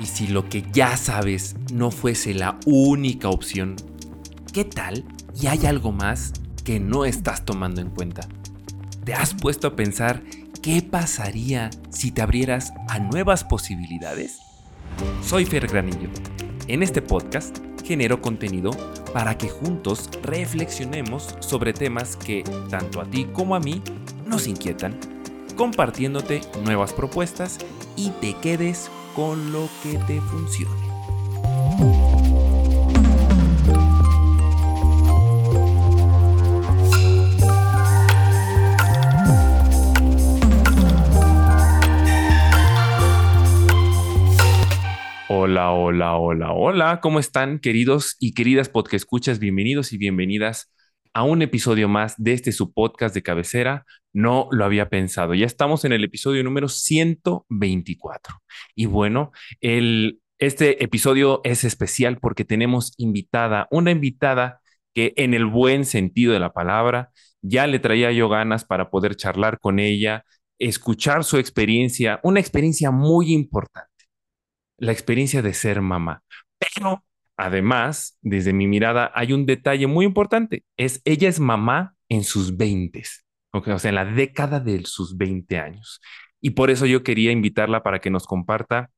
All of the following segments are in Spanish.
Y si lo que ya sabes no fuese la única opción, ¿qué tal y hay algo más que no estás tomando en cuenta? ¿Te has puesto a pensar qué pasaría si te abrieras a nuevas posibilidades? Soy Fer Granillo. En este podcast genero contenido para que juntos reflexionemos sobre temas que tanto a ti como a mí nos inquietan, compartiéndote nuevas propuestas y te quedes con lo que te funcione. Hola, hola, hola, hola, ¿cómo están queridos y queridas podcast escuchas? Bienvenidos y bienvenidas a un episodio más de este su podcast de cabecera. No lo había pensado. Ya estamos en el episodio número 124. Y bueno, el, este episodio es especial porque tenemos invitada, una invitada que en el buen sentido de la palabra, ya le traía yo ganas para poder charlar con ella, escuchar su experiencia, una experiencia muy importante, la experiencia de ser mamá. Pero Además, desde mi mirada, hay un detalle muy importante. Es ella es mamá en sus 20, o sea, en la década de sus 20 años. Y por eso yo quería invitarla para que nos comparta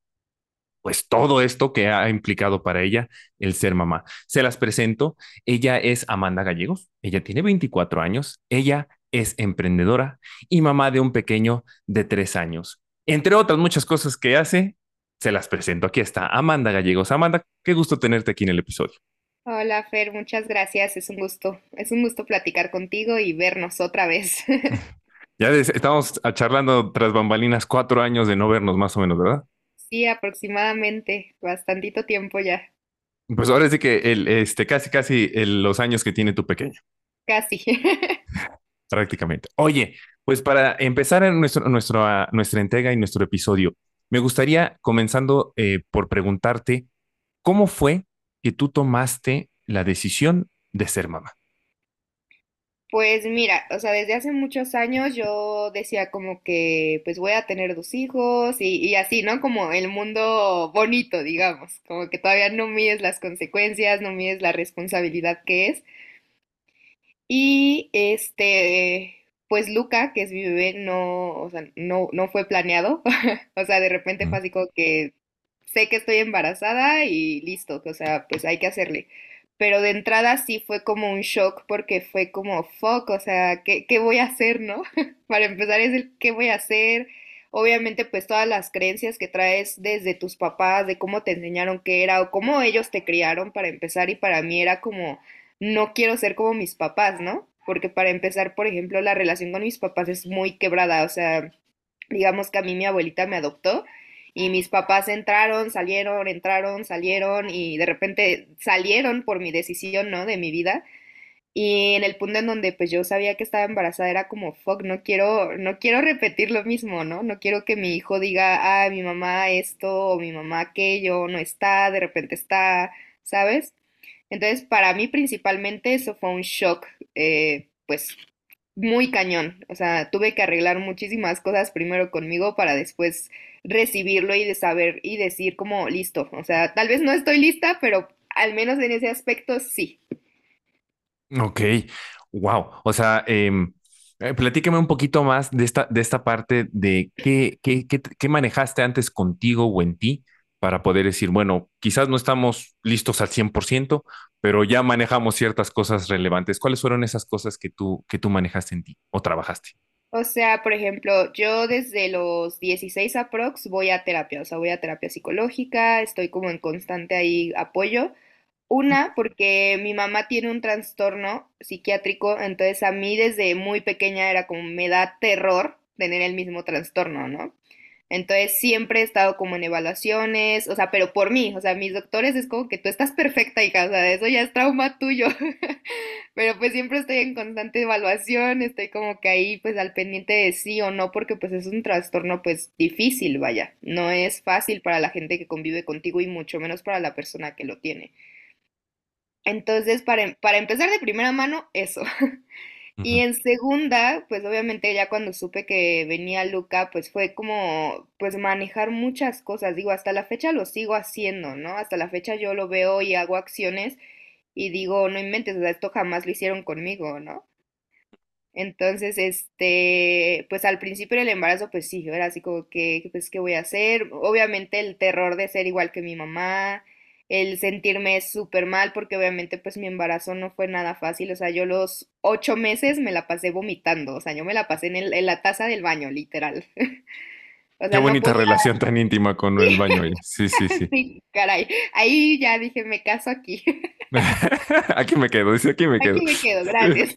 pues todo esto que ha implicado para ella el ser mamá. Se las presento. Ella es Amanda Gallegos. Ella tiene 24 años. Ella es emprendedora y mamá de un pequeño de 3 años. Entre otras muchas cosas que hace, se las presento. Aquí está Amanda Gallegos. Amanda, qué gusto tenerte aquí en el episodio. Hola Fer, muchas gracias. Es un gusto, es un gusto platicar contigo y vernos otra vez. ya estamos charlando tras bambalinas cuatro años de no vernos más o menos, ¿verdad? Sí, aproximadamente, bastantito tiempo ya. Pues ahora de que el, este, casi, casi los años que tiene tu pequeño. Casi. Prácticamente. Oye, pues para empezar en nuestro, nuestro, nuestra entrega y nuestro episodio, me gustaría, comenzando eh, por preguntarte, ¿cómo fue que tú tomaste la decisión de ser mamá? Pues mira, o sea, desde hace muchos años yo decía como que pues voy a tener dos hijos y, y, así, ¿no? Como el mundo bonito, digamos, como que todavía no mides las consecuencias, no mides la responsabilidad que es. Y este, pues Luca, que es mi bebé, no, o sea, no, no fue planeado. o sea, de repente fue así como que sé que estoy embarazada y listo, o sea, pues hay que hacerle. Pero de entrada sí fue como un shock porque fue como, fuck, o sea, ¿qué, qué voy a hacer, no? Para empezar es el qué voy a hacer. Obviamente, pues todas las creencias que traes desde tus papás, de cómo te enseñaron que era o cómo ellos te criaron para empezar y para mí era como, no quiero ser como mis papás, ¿no? Porque para empezar, por ejemplo, la relación con mis papás es muy quebrada, o sea, digamos que a mí mi abuelita me adoptó y mis papás entraron, salieron, entraron, salieron y de repente salieron por mi decisión, ¿no? De mi vida. Y en el punto en donde pues yo sabía que estaba embarazada era como, fuck, no quiero, no quiero repetir lo mismo, ¿no? No quiero que mi hijo diga, ah, mi mamá esto o mi mamá aquello, no está, de repente está, ¿sabes? Entonces, para mí principalmente eso fue un shock, eh, pues muy cañón. O sea, tuve que arreglar muchísimas cosas primero conmigo para después recibirlo y de saber y decir como listo. O sea, tal vez no estoy lista, pero al menos en ese aspecto sí. Ok, wow. O sea, em, eh, un poquito más de esta, de esta parte de qué, qué, qué, qué manejaste antes contigo o en ti para poder decir, bueno, quizás no estamos listos al 100%, pero ya manejamos ciertas cosas relevantes. ¿Cuáles fueron esas cosas que tú, que tú manejaste en ti o trabajaste? O sea, por ejemplo, yo desde los 16 aprox voy a terapia, o sea, voy a terapia psicológica, estoy como en constante ahí apoyo. Una, porque mi mamá tiene un trastorno psiquiátrico, entonces a mí desde muy pequeña era como me da terror tener el mismo trastorno, ¿no? Entonces siempre he estado como en evaluaciones, o sea, pero por mí, o sea, mis doctores es como que tú estás perfecta, hija, o sea, eso ya es trauma tuyo. pero pues siempre estoy en constante evaluación, estoy como que ahí pues al pendiente de sí o no, porque pues es un trastorno pues difícil, vaya, no es fácil para la gente que convive contigo y mucho menos para la persona que lo tiene. Entonces, para, para empezar de primera mano, eso. Y en segunda, pues obviamente ya cuando supe que venía Luca, pues fue como, pues manejar muchas cosas. Digo, hasta la fecha lo sigo haciendo, ¿no? Hasta la fecha yo lo veo y hago acciones y digo, no inventes, o sea, esto jamás lo hicieron conmigo, ¿no? Entonces, este, pues al principio del embarazo, pues sí, era así como que, pues, ¿qué voy a hacer? Obviamente el terror de ser igual que mi mamá, el sentirme súper mal, porque obviamente pues mi embarazo no fue nada fácil, o sea, yo los ocho meses me la pasé vomitando, o sea, yo me la pasé en, el- en la taza del baño, literal. O Qué no bonita podía, relación tan íntima con el baño. Sí, sí, sí. sí, caray, ahí ya dije, me caso aquí, Aquí me quedo, dice, aquí me quedo. aquí me quedo, gracias.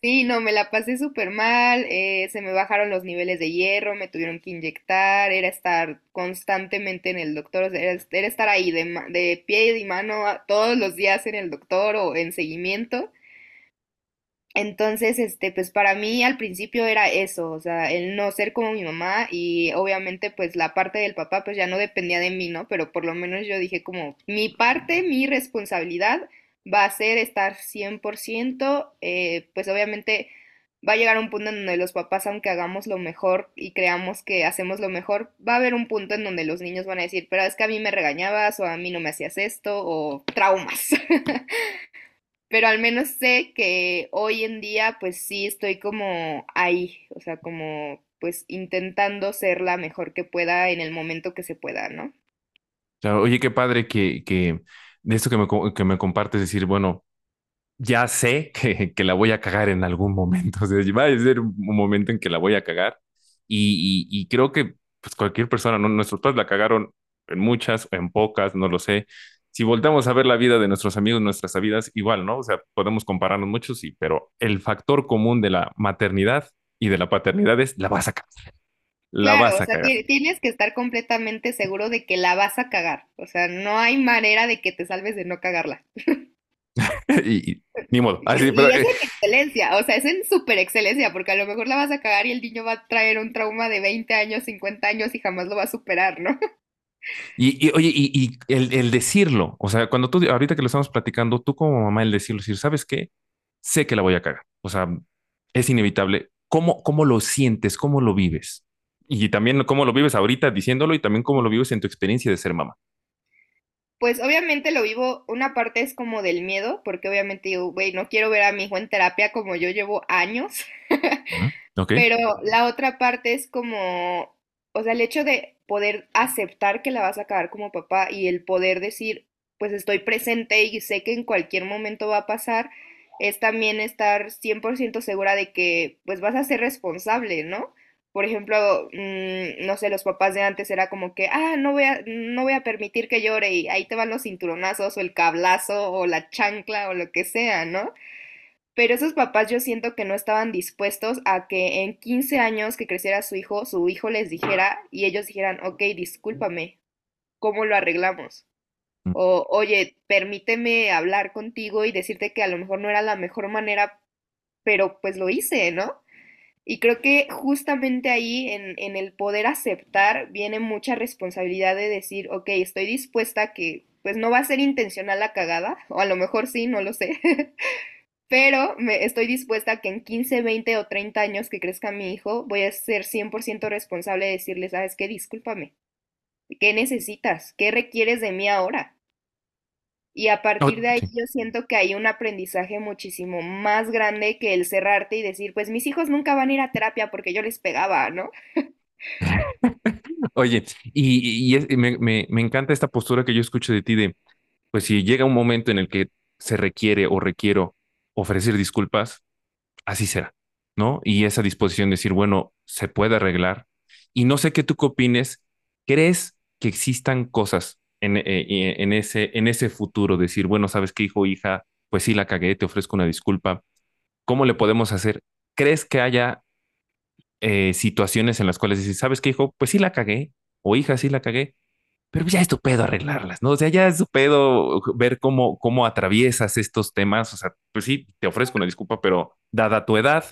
Sí, no, me la pasé súper mal, eh, se me bajaron los niveles de hierro, me tuvieron que inyectar, era estar constantemente en el doctor, era, estar ahí de, de pie y mano a- todos los días en el doctor o en seguimiento. Entonces, este, pues para mí al principio era eso, o sea, el no ser como mi mamá y obviamente pues la parte del papá pues ya no dependía de mí, ¿no? Pero por lo menos yo dije como mi parte, mi responsabilidad va a ser estar 100%, eh, pues obviamente va a llegar un punto en donde los papás, aunque hagamos lo mejor y creamos que hacemos lo mejor, va a haber un punto en donde los niños van a decir, pero es que a mí me regañabas o a mí no me hacías esto o traumas. Pero al menos sé que hoy en día pues sí estoy como ahí, o sea, como pues intentando ser la mejor que pueda en el momento que se pueda, ¿no? Oye, qué padre que de esto que me, que me compartes, decir, bueno, ya sé que, que la voy a cagar en algún momento, o sea, va a ser un momento en que la voy a cagar y, y, creo que pues cualquier persona, ¿no? Nuestros padres la cagaron en muchas, en pocas, no lo sé. Si volteamos a ver la vida de nuestros amigos, nuestras vidas, igual, ¿no? O sea, podemos compararnos mucho, sí, pero el factor común de la maternidad y de la paternidad es la vas a cagar, la Claro, vas o a sea, cagar. ti- tienes que estar completamente seguro de que la vas a cagar, o sea, no hay manera de que te salves de no cagarla. Y, y ni modo, Y, pero es eh, en excelencia, o sea, es en super excelencia, porque a lo mejor la vas a cagar y el niño va a traer un trauma de 20 años, 50 años y jamás lo va a superar, ¿no? Y, y, oye, y, y el, el decirlo, o sea, cuando tú, ahorita que lo estamos platicando, tú como mamá, el decirlo, decir, ¿sabes qué? Sé que la voy a cagar. O sea, es inevitable. ¿Cómo, cómo lo sientes? ¿Cómo lo vives? Y también cómo lo vives ahorita diciéndolo y también cómo lo vives en tu experiencia de ser mamá. Pues obviamente lo vivo, una parte es como del miedo, porque obviamente digo, güey, no quiero ver a mi hijo en terapia como yo llevo años, pero la otra parte es como, o sea, el hecho de poder aceptar que la vas a acabar como papá y el poder decir, pues estoy presente y sé que en cualquier momento va a pasar, es también estar 100% segura de que pues vas a ser responsable, ¿no? Por ejemplo, mm, no sé, los papás de antes era como que, ah, no voy a, no voy a permitir que llore y ahí te van los cinturonazos o el cablazo o la chancla o lo que sea, ¿no? Pero esos papás yo siento que no estaban dispuestos a que en 15 años que creciera su hijo, su hijo les dijera y ellos dijeran, ok, discúlpame, ¿cómo lo arreglamos? O, oye, permíteme hablar contigo y decirte que a lo mejor no era la mejor manera, pero pues lo hice, ¿no? Y creo que justamente ahí en, en el poder aceptar viene mucha responsabilidad de decir, ok, estoy dispuesta a que pues no va a ser intencional la cagada, o a lo mejor sí, no lo sé, pero me, estoy dispuesta a que en 15 20 o 30 años que crezca mi hijo, voy a ser 100% responsable de decirle, ¿sabes qué? Discúlpame. ¿Qué necesitas? ¿Qué requieres de mí ahora? Y a partir de ahí yo siento que hay un aprendizaje muchísimo más grande que el cerrarte y decir, pues mis hijos nunca van a ir a terapia porque yo les pegaba, ¿no? Oye, y, y es- y me, me, me encanta esta postura que yo escucho de ti de, pues si llega un momento en el que se requiere o requiero ofrecer disculpas, así será, ¿no? Y esa disposición de decir, bueno, se puede arreglar. Y no sé qué tú opines, ¿crees que existan cosas en, eh, en ese, en ese futuro? Decir, bueno, ¿sabes qué, hijo hija? Pues sí, la cagué, te ofrezco una disculpa. ¿Cómo le podemos hacer? ¿Crees que haya eh, situaciones en las cuales dices, ¿sabes qué, hijo? Pues sí la cagué, o hija, sí la cagué, pero ya es tu pedo arreglarlas, ¿no? O sea, ya es tu pedo ver cómo, cómo atraviesas estos temas. O sea, pues sí, te ofrezco una disculpa, pero dada tu edad,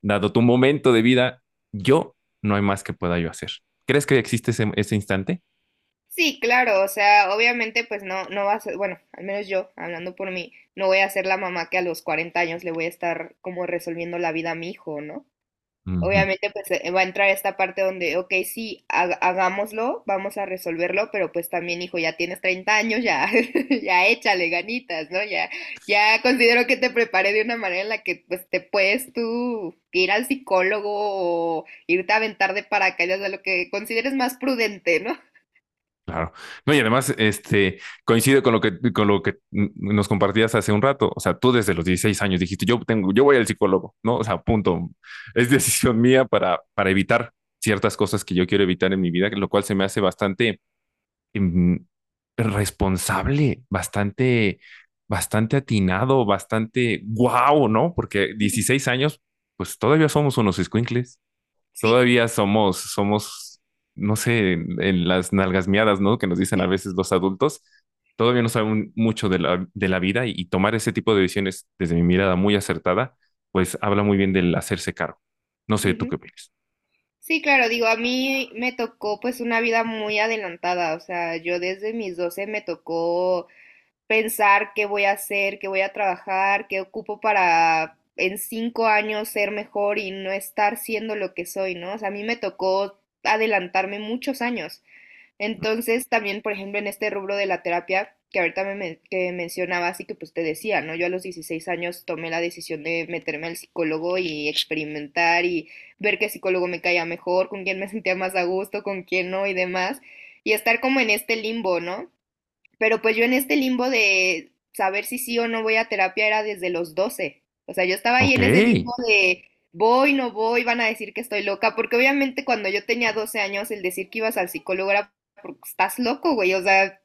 dado tu momento de vida, yo no hay más que pueda yo hacer. ¿Crees que existe ese, ese instante? Sí, claro, o sea, obviamente pues no, no va a ser, bueno, al menos yo, hablando por mí, no voy a ser la mamá que a los 40 años le voy a estar como resolviendo la vida a mi hijo, ¿no? Obviamente, pues eh, va a entrar esta parte donde, ok, sí, ha- hagámoslo, vamos a resolverlo, pero pues también, hijo, ya tienes 30 años, ya, ya échale ganitas, ¿no? Ya, ya considero que te preparé de una manera en la que pues te puedes tú ir al psicólogo o irte a aventar de paracaídas a lo que consideres más prudente, ¿no? Claro. No, y además, este, coincide con lo que, con lo que nos compartías hace un rato. O sea, tú desde los 16 años dijiste, yo tengo, yo voy al psicólogo, ¿no? O sea, punto. Es decisión mía para, para evitar ciertas cosas que yo quiero evitar en mi vida, lo cual se me hace bastante mm, responsable, bastante, bastante atinado, bastante guau, ¿no? Porque 16 años, pues todavía somos unos escuincles. Todavía somos, somos, no sé, en, las nalgas miadas, ¿no? Que nos dicen a veces los adultos. Todavía no saben mucho de la, de la vida y, y tomar ese tipo de decisiones desde mi mirada muy acertada, pues habla muy bien del hacerse cargo. No sé, ¿tú qué opinas? Sí, claro, digo, a mí me tocó pues una vida muy adelantada, o sea, yo desde mis 12 me tocó pensar qué voy a hacer, qué voy a trabajar, qué ocupo para en cinco años ser mejor y no estar siendo lo que soy, ¿no? O sea, a mí me tocó adelantarme muchos años. Entonces, también, por ejemplo, en este rubro de la terapia, que ahorita me, que mencionabas y que pues te decía, ¿no? Yo a los 16 años tomé la decisión de meterme al psicólogo y experimentar y ver qué psicólogo me caía mejor, con quién me sentía más a gusto, con quién no y demás. Y estar como en este limbo, ¿no? Pero pues yo en este limbo de saber si sí o no voy a terapia era desde los 12. O sea, yo estaba ahí en ese limbo de voy, no voy, van a decir que estoy loca, porque obviamente cuando yo tenía 12 años el decir que ibas al psicólogo era porque estás loco, güey, o sea,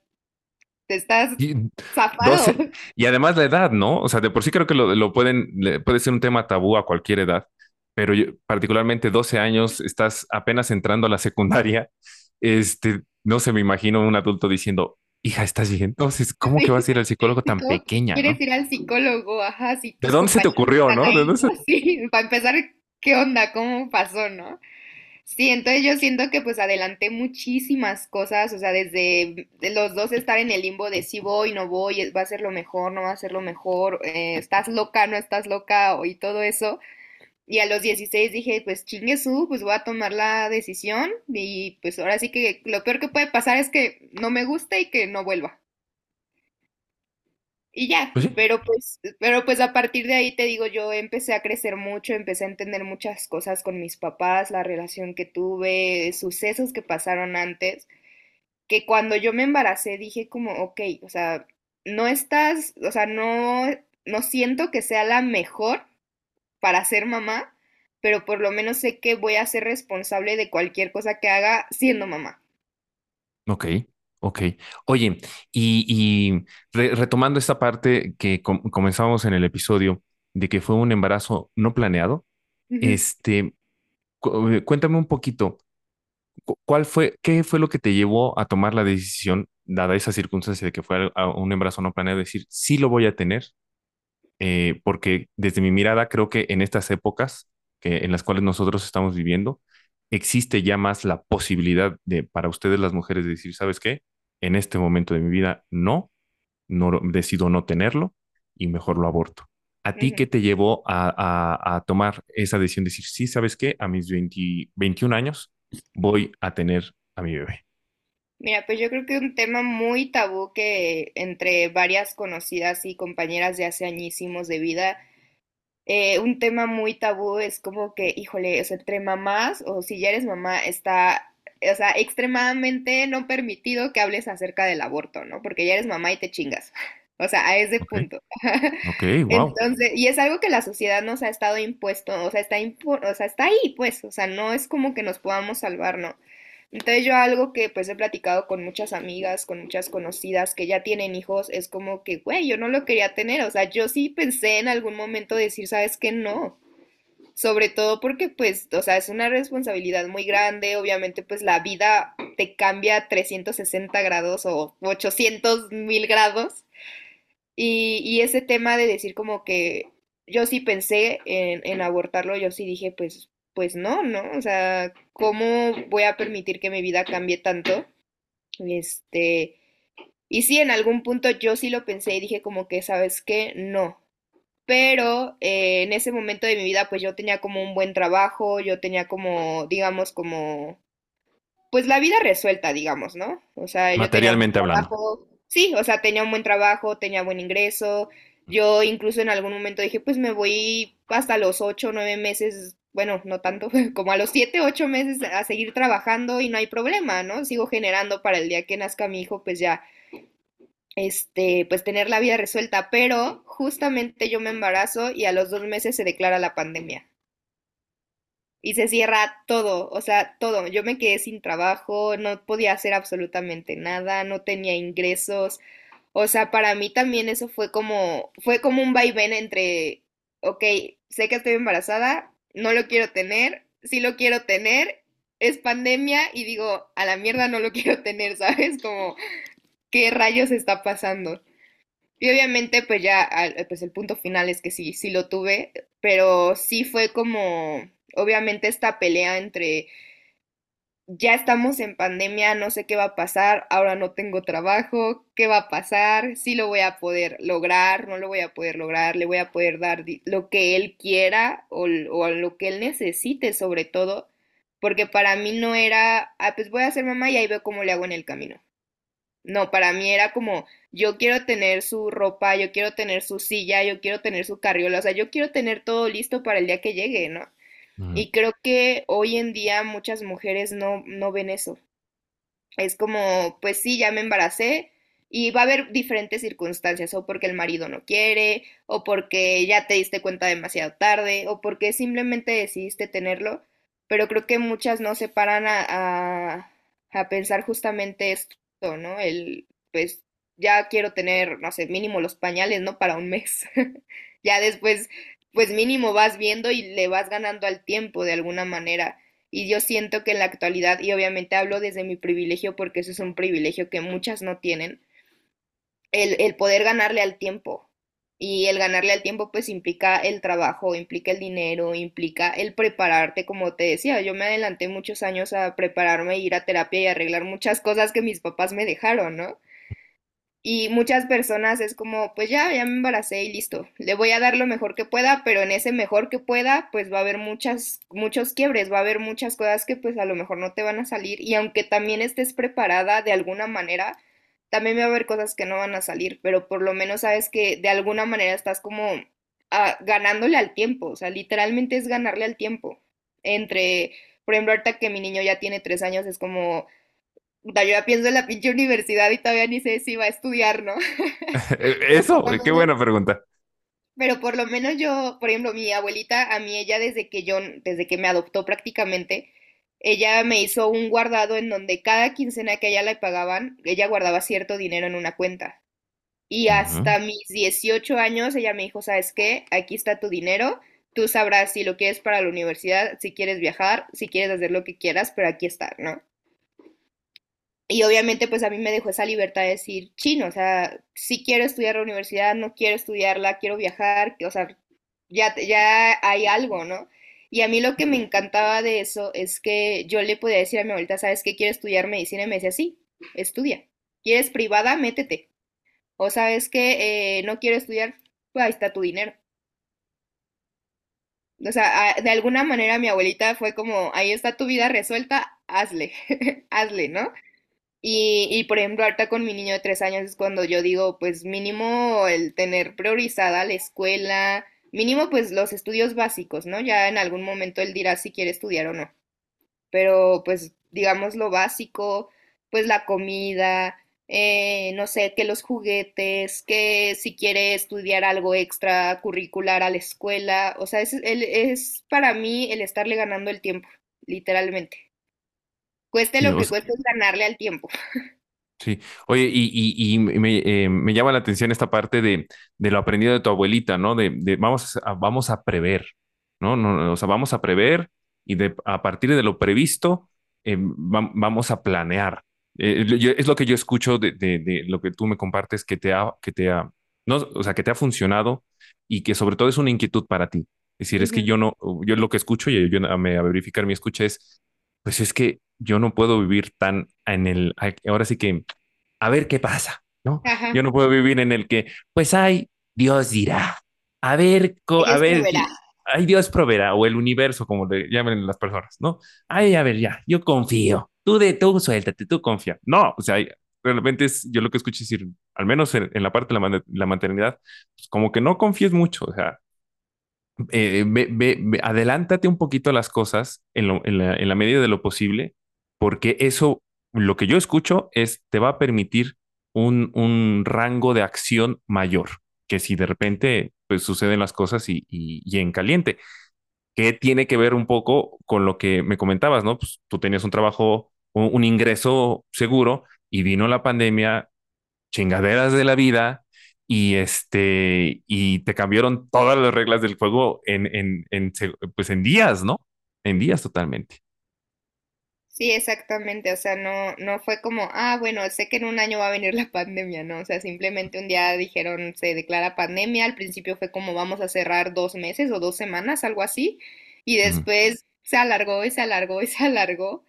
te estás Y zafado. 12 y además la edad, ¿no? O sea, de por sí creo que lo, lo pueden, le- puede ser un tema tabú a cualquier edad, pero yo, particularmente 12 años, estás apenas entrando a la secundaria, este, no se me imagino un adulto diciendo, hija, ¿estás bien? Entonces, ¿cómo que Sí, vas a ir al psicólogo sí, tan ¿cómo pequeña, quieres no? ir al psicólogo? Ajá, si ¿De dónde se te ocurrió, no? ¿De ahí, dónde. Sí, para empezar, ¿qué onda? ¿Cómo pasó, no? Sí, entonces yo siento que pues adelanté muchísimas cosas, o sea, desde de los dos estar en el limbo de si voy, no voy, va a ser lo mejor, no va a ser lo mejor, eh, estás loca, no estás loca, y todo eso. Y a los 16 dije, pues chingue su, pues voy a tomar la decisión y pues ahora sí que lo peor que puede pasar es que no me guste y que no vuelva. Y ya, Pues sí, pero pues, pero pues a partir de ahí te digo, yo empecé a crecer mucho, empecé a entender muchas cosas con mis papás, la relación que tuve, sucesos que pasaron antes, que cuando yo me embaracé dije como, ok, o sea, no estás, o sea, no, no siento que sea la mejor para ser mamá, pero por lo menos sé que voy a ser responsable de cualquier cosa que haga siendo mamá. ok, ok. Oye, y, y re- retomando esta parte que com- comenzamos en el episodio de que fue un embarazo no planeado, este, cu- eh, cuéntame un poquito, cu- ¿cuál fue, qué fue lo que te llevó a tomar la decisión, dada esa circunstancia de que fue a- un embarazo no planeado, decir, sí lo voy a tener? Eh, porque desde mi mirada creo que en estas épocas que, en las cuales nosotros estamos viviendo, existe ya más la posibilidad de, para ustedes las mujeres, de decir, ¿sabes qué? En este momento de mi vida no, no decido no tenerlo y mejor lo aborto. ¿A ti qué te llevó a, a- a tomar esa decisión de decir, sí, ¿sabes qué? A mis 20 21 años voy a tener a mi bebé. Mira, pues yo creo que un tema muy tabú que entre varias conocidas y compañeras de hace añísimos de vida, eh, un tema muy tabú es como que, híjole, o sea, entre mamás o si ya eres mamá, está, o sea, extremadamente no permitido que hables acerca del aborto, ¿no? Porque ya eres mamá y te chingas. O sea, a ese punto. ok, wow. Entonces, y es algo que la sociedad nos ha estado impuesto, o sea, está impu- o sea, está ahí, pues, o sea, no es como que nos podamos salvar, ¿no? Entonces yo algo que pues he platicado con muchas amigas, con muchas conocidas que ya tienen hijos, es como que, güey, yo no lo quería tener, o sea, yo sí pensé en algún momento decir, ¿sabes qué? No. Sobre todo porque pues, o sea, es una responsabilidad muy grande, obviamente pues la vida te cambia 360 grados o 800 mil grados y, y ese tema de decir como que yo sí pensé en, en abortarlo, yo sí dije, pues, pues no, ¿no? O sea, ¿cómo voy a permitir que mi vida cambie tanto? Este, y sí, en algún punto yo sí lo pensé y dije como que, ¿sabes qué? No. Pero eh, en ese momento de mi vida, pues yo tenía como un buen trabajo, yo tenía como, digamos, como, pues la vida resuelta, digamos, ¿no? O sea, yo tenía un buen Materialmente hablando. trabajo, sí, o sea, tenía un buen trabajo, tenía buen ingreso. Yo incluso en algún momento dije, pues me voy hasta los ocho, nueve meses, bueno, no tanto, como a los siete, ocho meses a seguir trabajando y no hay problema, ¿no? Sigo generando para el día que nazca mi hijo, pues ya este, pues tener la vida resuelta, pero justamente yo me embarazo y a los dos meses se declara la pandemia y se cierra todo, o sea, todo. Yo me quedé sin trabajo, no podía hacer absolutamente nada, no tenía ingresos. O sea, para mí también eso fue como, fue como un vaivén entre, ok, sé que estoy embarazada, no lo quiero tener, sí lo quiero tener, es pandemia y digo, a la mierda no lo quiero tener, ¿sabes? Como qué rayos está pasando. Y obviamente, pues ya, pues el punto final es que sí, sí lo tuve, pero sí fue como, obviamente esta pelea entre, ya estamos en pandemia, no sé qué va a pasar, ahora no tengo trabajo, ¿qué va a pasar? Sí lo voy a poder lograr, no lo voy a poder lograr, le voy a poder dar lo que él quiera o lo que él necesite sobre todo, porque para mí no era, ah, pues voy a ser mamá y ahí veo cómo le hago en el camino. No, para mí era como, yo quiero tener su ropa, yo quiero tener su silla, yo quiero tener su carriola, o sea, yo quiero tener todo listo para el día que llegue, ¿no? Y creo que hoy en día muchas mujeres no, no ven eso. Es como, pues sí, ya me embaracé y va a haber diferentes circunstancias, o porque el marido no quiere, o porque ya te diste cuenta demasiado tarde, o porque simplemente decidiste tenerlo, pero creo que muchas no se paran a, a, a pensar justamente esto, ¿no? El, pues ya quiero tener, no sé, mínimo los pañales, ¿no? Para un mes. Ya después, pues mínimo vas viendo y le vas ganando al tiempo de alguna manera. Y yo siento que en la actualidad, y obviamente hablo desde mi privilegio porque eso es un privilegio que muchas no tienen, el, el poder ganarle al tiempo. Y el ganarle al tiempo pues implica el trabajo, implica el dinero, implica el prepararte, como te decía, yo me adelanté muchos años a prepararme, ir a terapia y arreglar muchas cosas que mis papás me dejaron, ¿no? Y muchas personas es como, pues ya, ya me embaracé y listo. Le voy a dar lo mejor que pueda, pero en ese mejor que pueda, pues va a haber muchas, muchos quiebres, va a haber muchas cosas que pues a lo mejor no te van a salir. Y aunque también estés preparada de alguna manera, también va a haber cosas que no van a salir, pero por lo menos sabes que de alguna manera estás como ah, ganándole al tiempo. O sea, literalmente es ganarle al tiempo. Entre, por ejemplo, ahorita que mi niño ya tiene tres años, es como yo ya pienso en la pinche universidad y todavía ni sé si va a estudiar, ¿no? Pero Eso, por lo qué menos, buena pregunta. pero por lo menos yo, por ejemplo, mi abuelita, a mí ella desde que yo, desde que me adoptó prácticamente, ella me hizo un guardado en donde cada quincena que a ella le pagaban, ella guardaba cierto dinero en una cuenta. Y hasta mis 18 años ella me dijo, ¿sabes qué? Aquí está tu dinero, tú sabrás si lo quieres para la universidad, si quieres viajar, si quieres hacer lo que quieras, pero aquí está, ¿no? Y obviamente pues a mí me dejó esa libertad de decir, chino, o sea, si quiero estudiar la universidad, no quiero estudiarla, quiero viajar, o sea, ya, ya hay algo, ¿no? Y a mí lo que me encantaba de eso es que yo le podía decir a mi abuelita, ¿sabes qué? Quiero estudiar medicina y me decía, sí, estudia. ¿Quieres privada? Métete. O sabes que no quiero estudiar, pues ahí está tu dinero. O sea, de alguna manera mi abuelita fue como, ahí está tu vida resuelta, hazle, hazle, ¿no? Y, y por ejemplo, ahorita con mi niño de tres años es cuando yo digo, pues mínimo el tener priorizada la escuela, mínimo pues los estudios básicos, ¿no? Ya en algún momento él dirá si quiere estudiar o no. Pero pues digamos lo básico, pues la comida, eh, no sé, que los juguetes, que si quiere estudiar algo extra curricular a la escuela, o sea, es, es para mí el estarle ganando el tiempo, literalmente. Cueste lo que cueste es ganarle al tiempo. Sí, oye, y, y, y me, eh, me llama la atención esta parte de, de lo aprendido de tu abuelita, ¿no? De, de vamos a, vamos a prever, ¿no? No, o sea, vamos a prever y de, a partir de lo previsto eh, vam- vamos a planear. Eh, yo- es lo que yo escucho de, de, lo que tú me compartes que te ha, que te ha, no, o sea, que te ha funcionado y que sobre todo es una inquietud para ti. Es decir, es que yo no, yo lo que escucho y yo a verificar mi escucha es pues es que yo no puedo vivir tan en el, ahora sí que, a ver qué pasa, ¿no? Ajá. Yo no puedo vivir en el que, pues ay, Dios dirá, a ver, co- a ver, proveerá. ay, Dios proveerá, o el universo, como le llaman las personas, ¿no? Ay, a ver, ya, yo confío, tú de tú suéltate, tú confía. No, o sea, realmente es, yo lo que escucho es decir, al menos en, en la parte de la, la maternidad, pues como que no confíes mucho, o sea, eh, ve- ve- adelántate un poquito las cosas en, la, en medida de lo posible, porque eso, lo que yo escucho es, te va a permitir un, un rango de acción mayor, que si de repente pues, suceden las cosas y, y, en caliente, que tiene que ver un poco con lo que me comentabas, ¿no? Pues tú tenías un trabajo, un ingreso seguro y vino la pandemia chingaderas de la vida y este y te cambiaron todas las reglas del juego en, en, en pues en días, ¿no? En días totalmente. Sí, exactamente, o sea, no, no fue como, ah, bueno, sé que en un año va a venir la pandemia, ¿no? O sea, simplemente un día dijeron, se declara pandemia, al principio fue como vamos a cerrar dos meses o dos semanas, algo así, y después se alargó y se alargó y se alargó,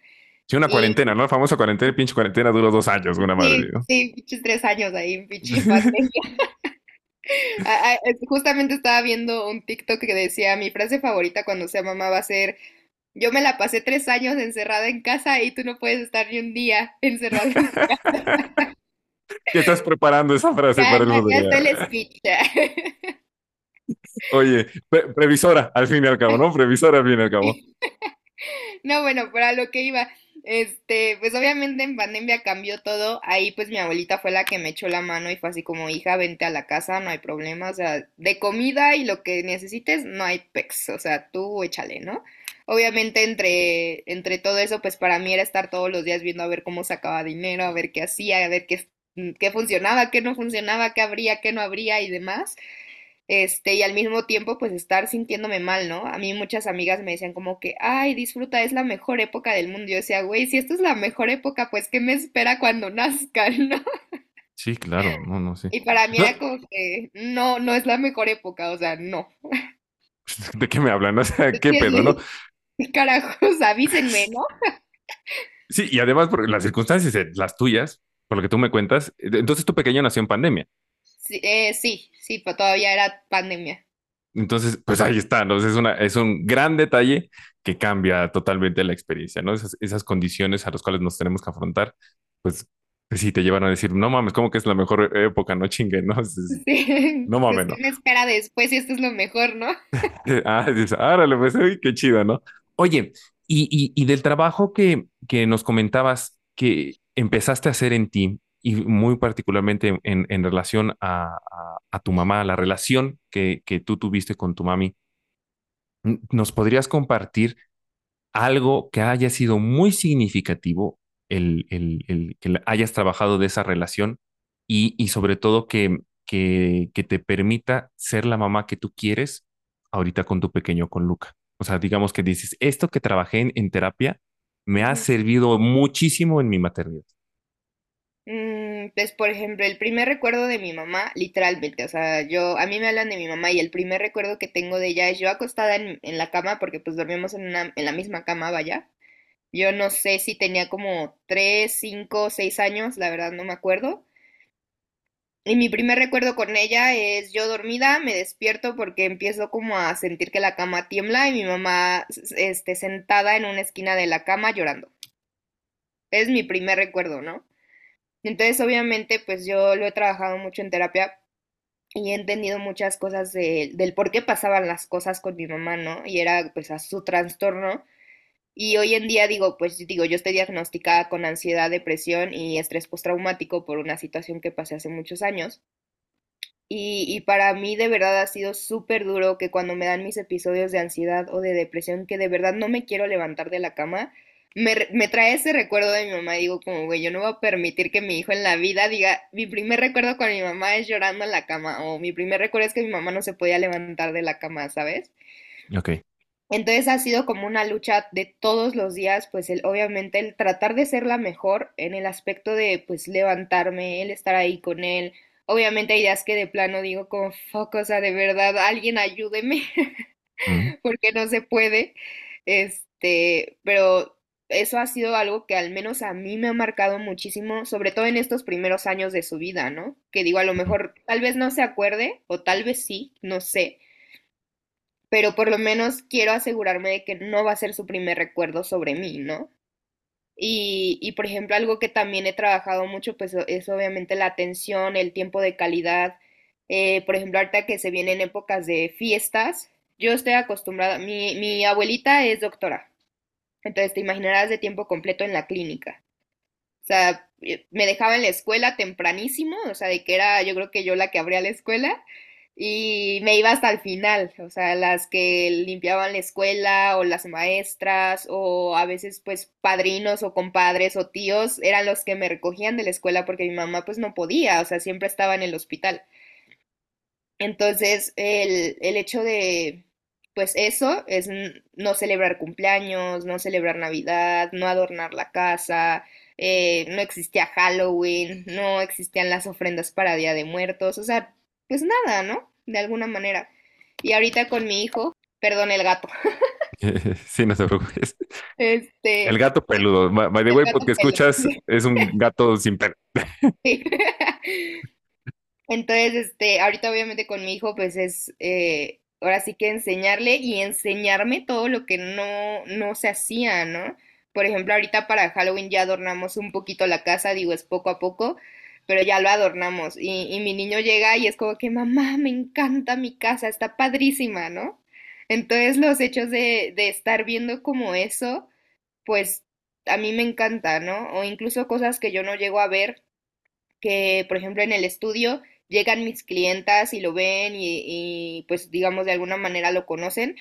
Sí, una y cuarentena, ¿no? La famosa cuarentena, pinche cuarentena duró dos años, una madre, sí, sí, pinches tres años ahí, pinche. Ah, ah, Justamente estaba viendo un TikTok que decía, mi frase favorita cuando sea mamá va a ser, yo me la pasé tres años encerrada en casa y tú no puedes estar ni un día encerrado en casa. ¿Qué estás preparando esa frase Ya, para el ya, está el speech. ya. Oye, pre- previsora, al fin y al cabo, ¿no? Previsora, al fin y al cabo. No, bueno, para lo que iba, este, pues obviamente en pandemia cambió todo. Ahí pues mi abuelita fue la que me echó la mano y fue así como, hija, vente a la casa, no hay problema, o sea, de comida y lo que necesites, no hay pex, o sea, tú échale, ¿no? Obviamente entre, entre todo eso, pues para mí era estar todos los días viendo a ver cómo sacaba dinero, a ver qué hacía, a ver qué, qué funcionaba, qué no funcionaba, qué habría, qué no habría y demás. Este, y al mismo tiempo, pues estar sintiéndome mal, ¿no? A mí muchas amigas me decían como que, ay, disfruta, es la mejor época del mundo. Yo decía, güey, si esto es la mejor época, pues ¿qué me espera cuando nazcan, no? Sí, claro, no, no, sí. Y para mí era como que, no, no es la mejor época, o sea, no. ¿de qué me hablan? O sea, ¿qué pedo, no? Carajos, avísenme, ¿no? Sí, y además por las circunstancias, las tuyas, por lo que tú me cuentas, eh, entonces tu pequeño nació en pandemia. Sí, eh, sí, sí, pues todavía era pandemia. Entonces, pues ahí está, ¿no? Es una, es un gran detalle que cambia totalmente la experiencia, ¿no? Esas, esas condiciones a las cuales nos tenemos que afrontar, pues, pues sí te llevan a decir, no mames, ¿cómo que es la mejor época? No chingue, ¿no? Es- Sí, no pues mames, ¿qué ¿no? me espera después si esto es lo mejor, ¿no? Ah, dices, árale, pues, uy, qué chido, ¿no? Oye, y, y, y del trabajo que, que nos comentabas que empezaste a hacer en ti, y muy particularmente en, en relación a, a, a tu mamá, la relación que, que tú tuviste con tu mami, ¿nos podrías compartir algo que haya sido muy significativo, el, el, el que hayas trabajado de esa relación y, y sobre todo que, que, que te permita ser la mamá que tú quieres ahorita con tu pequeño, con Luca. O sea, digamos que dices, esto que trabajé en, en terapia me ha servido muchísimo en mi maternidad. Mm, pues por ejemplo, el primer recuerdo de mi mamá, literalmente, o sea, yo, a mí me hablan de mi mamá y el primer recuerdo que tengo de ella es yo acostada en, la cama, porque pues dormíamos en en la misma cama, vaya. Yo no sé si tenía como tres, cinco, seis años, la verdad no me acuerdo. Y mi primer recuerdo con ella es yo dormida, me despierto porque empiezo como a sentir que la cama tiembla y mi mamá, este, sentada en una esquina de la cama llorando. Es mi primer recuerdo, ¿no? Entonces, obviamente, pues yo lo he trabajado mucho en terapia y he entendido muchas cosas de- del por qué pasaban las cosas con mi mamá, ¿no? Y era pues a su trastorno. Y hoy en día digo, pues digo, yo estoy diagnosticada con ansiedad, depresión y estrés postraumático por una situación que pasé hace muchos años. Y, y para mí de verdad ha sido súper duro que cuando me dan mis episodios de ansiedad o de depresión, que de verdad no me quiero levantar de la cama, me, me trae ese recuerdo de mi mamá y digo como, güey, yo no voy a permitir que mi hijo en la vida diga, mi primer recuerdo con mi mamá es llorando en la cama o mi primer recuerdo es que mi mamá no se podía levantar de la cama, ¿sabes? Ok. Entonces ha sido como una lucha de todos los días, pues el, obviamente el tratar de ser la mejor en el aspecto de pues levantarme, el estar ahí con él. Obviamente hay días que de plano digo como fuck, o sea, de verdad, alguien ayúdeme, Mm, porque no se puede. Este, pero eso ha sido algo que al menos a mí me ha marcado muchísimo, sobre todo en estos primeros años de su vida, ¿no? Que digo, a lo mejor tal vez no se acuerde o tal vez sí, no sé, pero por lo menos quiero asegurarme de que no va a ser su primer recuerdo sobre mí, ¿no? Y, y, por ejemplo, algo que también he trabajado mucho, pues es obviamente la atención, el tiempo de calidad. Eh, por ejemplo, ahorita que se vienen épocas de fiestas, yo estoy acostumbrada, mi, mi abuelita es doctora, entonces te imaginarás de tiempo completo en la clínica. O sea, eh, me dejaba en la escuela tempranísimo, o sea, de que era yo creo que yo la que abría la escuela y me iba hasta el final, o sea, las que limpiaban la escuela o las maestras o a veces pues padrinos o compadres o tíos eran los que me recogían de la escuela porque mi mamá pues no podía, o sea, siempre estaba en el hospital. Entonces, el, el hecho de, pues eso es no celebrar cumpleaños, no celebrar Navidad, no adornar la casa, eh, no existía Halloween, no existían las ofrendas para Día de Muertos, o sea, pues nada, ¿no? De alguna manera. Y ahorita con mi hijo, perdón, el gato. Sí, no te preocupes. Este, El gato peludo. By the way, porque peludo. escuchas, es un gato sin pelo. Sí. Entonces, este, ahorita obviamente con mi hijo, pues es, eh, ahora sí que enseñarle y enseñarme todo lo que no, no se hacía, ¿no? Por ejemplo, ahorita para Halloween ya adornamos un poquito la casa, digo, es poco a poco, pero ya lo adornamos. Y, y mi niño llega y es como que, mamá, me encanta mi casa, está padrísima, ¿no? Entonces los hechos de, de estar viendo como eso, pues a mí me encanta, ¿no? O incluso cosas que yo no llego a ver que, por ejemplo, en el estudio llegan mis clientas y lo ven y, y, pues digamos de alguna manera lo conocen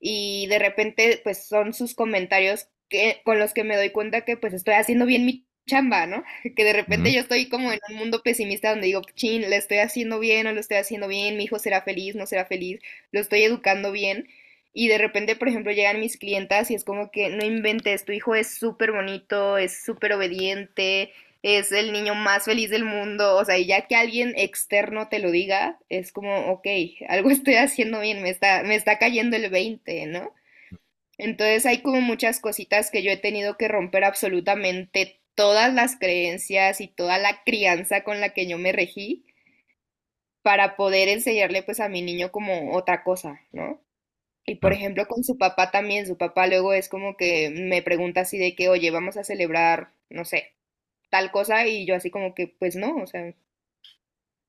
y de repente pues son sus comentarios que, con los que me doy cuenta que pues estoy haciendo bien mi chamba, ¿no? Que de repente yo estoy como en un mundo pesimista donde digo, chin, le estoy haciendo bien o lo estoy haciendo bien, mi hijo será feliz, no será feliz, lo estoy educando bien. Y de repente, por ejemplo, llegan mis clientas y es como que no inventes, tu hijo es súper bonito, es súper obediente, es el niño más feliz del mundo, o sea, y ya que alguien externo te lo diga, es como, ok, algo estoy haciendo bien, me está, me está cayendo el 20, ¿no? Entonces hay como muchas cositas que yo he tenido que romper absolutamente todas las creencias y toda la crianza con la que yo me regí para poder enseñarle pues a mi niño como otra cosa, ¿no? Y por ejemplo con su papá también, su papá luego es como que me pregunta así de que, oye, vamos a celebrar, no sé, tal cosa y yo así como que, pues no, o sea,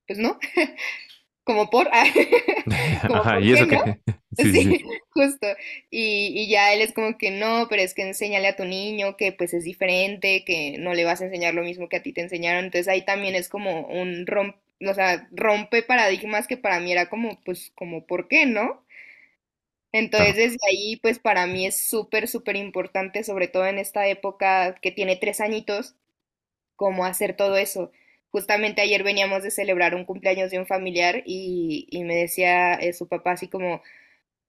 pues no, como por, como Ajá, por y eso que. Sí, sí, sí. Sí, justo. Y, y ya él es como que no, pero es que enséñale a tu niño que pues es diferente, que no le vas a enseñar lo mismo que a ti te enseñaron. Entonces ahí también es como un rompe, o sea, rompe paradigmas que para mí era como, pues, como, ¿por qué no? Entonces desde ahí pues para mí es súper, súper importante, sobre todo en esta época que tiene tres añitos, como hacer todo eso. Justamente ayer veníamos de celebrar un cumpleaños de un familiar y, y me decía eh, su papá así como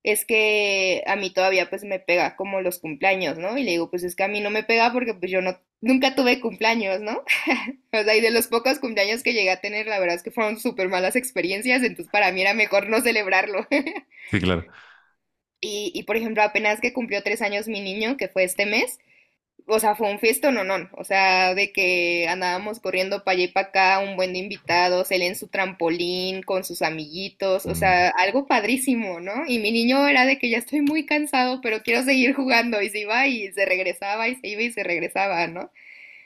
es que a mí todavía pues me pega como los cumpleaños, ¿no? Y le digo, pues es que a mí no me pega porque pues yo no, nunca tuve cumpleaños, ¿no? O sea, y de los pocos cumpleaños que llegué a tener, la verdad es que fueron súper malas experiencias, entonces para mí era mejor no celebrarlo. Sí, claro. Y, y por ejemplo, apenas que cumplió tres años mi niño, que fue este mes, o sea, fue un fiestón, no, no, o sea, de que andábamos corriendo para allá y para acá, un buen de invitados, él en su trampolín con sus amiguitos, o Mm, sea, algo padrísimo, ¿no? Y mi niño era de que ya estoy muy cansado, pero quiero seguir jugando, y se iba y se regresaba, y se iba y se regresaba, ¿no?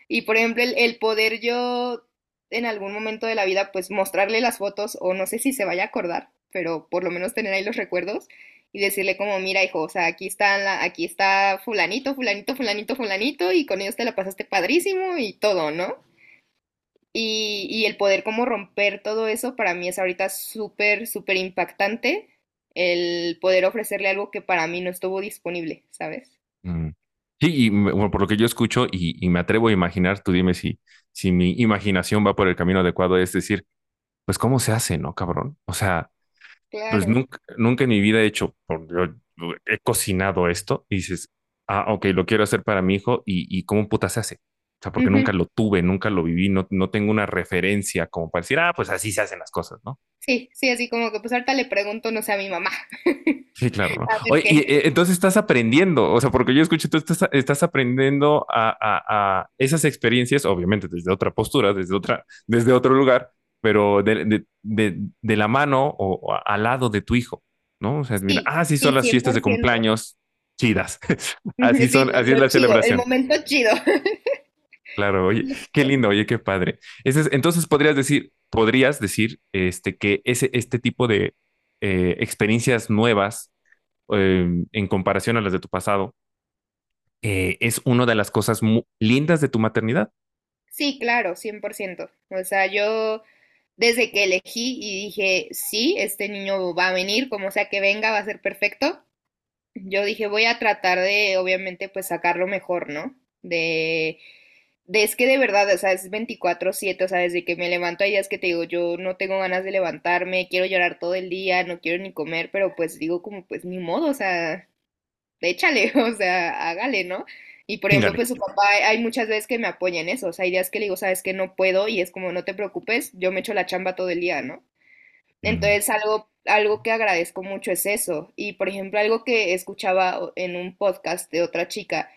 Y por ejemplo, el, el poder yo en algún momento de la vida, pues mostrarle las fotos, o no sé si se vaya a acordar, pero por lo menos tener ahí los recuerdos y decirle como, mira, hijo, o sea, aquí está la, aquí está fulanito, fulanito, fulanito, fulanito, y con ellos te la pasaste padrísimo y todo, ¿no? Y, y el poder como romper todo eso para mí es ahorita súper, súper impactante el poder ofrecerle algo que para mí no estuvo disponible, ¿sabes? mm. Sí, y por lo que yo escucho y, y me atrevo a imaginar, tú dime si, si mi imaginación va por el camino adecuado, es decir, pues cómo se hace, ¿no, cabrón? O sea, pues nunca, nunca en mi vida he hecho, yo he cocinado esto y dices, ah, ok, lo quiero hacer para mi hijo y, y cómo puta se hace. O sea, porque nunca lo tuve, nunca lo viví, no, no tengo una referencia como para decir, ah, pues así se hacen las cosas, ¿no? Sí, sí, así como que pues ahorita le pregunto, no sé, a mi mamá. Sí, claro, ¿no? Oye, y eh, entonces estás aprendiendo, o sea, porque yo escucho, tú estás, estás aprendiendo a, a- a esas experiencias, obviamente desde otra postura, desde otra, desde otro lugar, pero de, de, de, de la mano o, o al lado de tu hijo, ¿no? O sea, mira, Sí, así son sí, las cien fiestas de cumpleaños chidas, así Sí, son, así es la chido, el celebración. momento chido. Claro, oye, qué lindo, oye, qué padre. Entonces podrías decir, podrías decir, este, que ese, este tipo de eh, experiencias nuevas eh, en comparación a las de tu pasado eh, es una de las cosas lindas de tu maternidad. Sí, claro, 100%. O sea, yo desde que elegí y dije, sí, este niño va a venir, como sea que venga, va a ser perfecto. Yo dije, voy a tratar de, obviamente, pues sacarlo mejor, ¿no? De, es que de verdad, o sea, es veinticuatro siete o sea, desde que me levanto hay días que te digo, yo no tengo ganas de levantarme, quiero llorar todo el día, no quiero ni comer, pero pues digo como, pues ni modo, o sea, échale, o sea, hágale, ¿no? Y por ejemplo, pues su papá, hay muchas veces que me apoya en eso, o sea, hay días que le digo, sabes que no puedo y es como, no te preocupes, yo me echo la chamba todo el día, ¿no? Entonces, algo, algo que agradezco mucho es eso. Y, por ejemplo, algo que escuchaba en un podcast de otra chica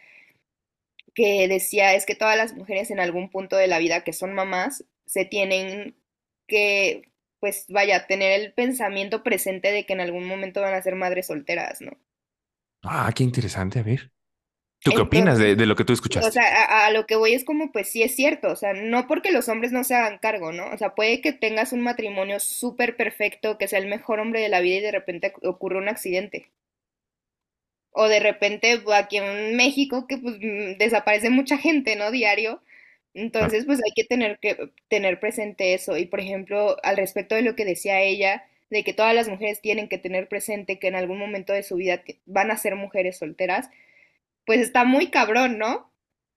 que decía es que todas las mujeres en algún punto de la vida que son mamás se tienen que, pues vaya, tener el pensamiento presente de que en algún momento van a ser madres solteras, ¿no? Ah, qué interesante. A ver, ¿tú qué opinas de, de lo que tú o escuchaste? sea, a, a lo que voy es como, pues sí es cierto, o sea, no porque los hombres no se hagan cargo, ¿no? O sea, puede que tengas un matrimonio súper perfecto, que sea el mejor hombre de la vida y de repente ocurre un accidente. O de repente pues, aquí en México que pues mm, desaparece mucha gente, ¿no? Diario. Entonces, pues hay que tener que tener presente eso. Y por ejemplo, al respecto de lo que decía ella, de que todas las mujeres tienen que tener presente que en algún momento de su vida van a ser mujeres solteras, pues está muy cabrón, ¿no?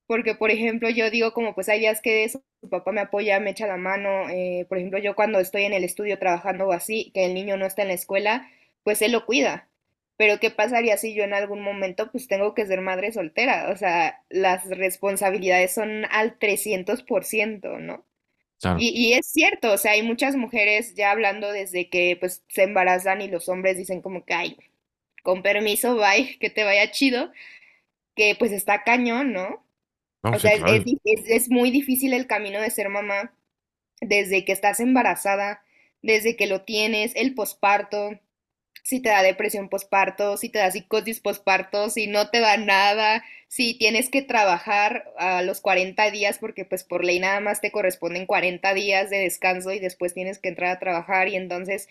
Porque, por ejemplo, yo digo como, pues hay días que eso, su papá me apoya, me echa la mano. eh, por ejemplo, yo cuando estoy en el estudio trabajando o así, que el niño no está en la escuela, pues él lo cuida. Pero ¿qué pasaría si yo en algún momento pues tengo que ser madre soltera? O sea, las responsabilidades son al 300%, ¿no? Claro. Y, y es cierto, o sea, hay muchas mujeres ya hablando desde que pues se embarazan y los hombres dicen como que, ay, con permiso, bye, que te vaya chido, que pues está cañón, ¿no? No, O sea, claro. es muy difícil el camino de ser mamá desde que estás embarazada, desde que lo tienes, el posparto, si te da depresión posparto, si te da psicosis posparto, si no te da nada, si tienes que trabajar a los 40 días, porque pues por ley nada más te corresponden 40 días de descanso y después tienes que entrar a trabajar y entonces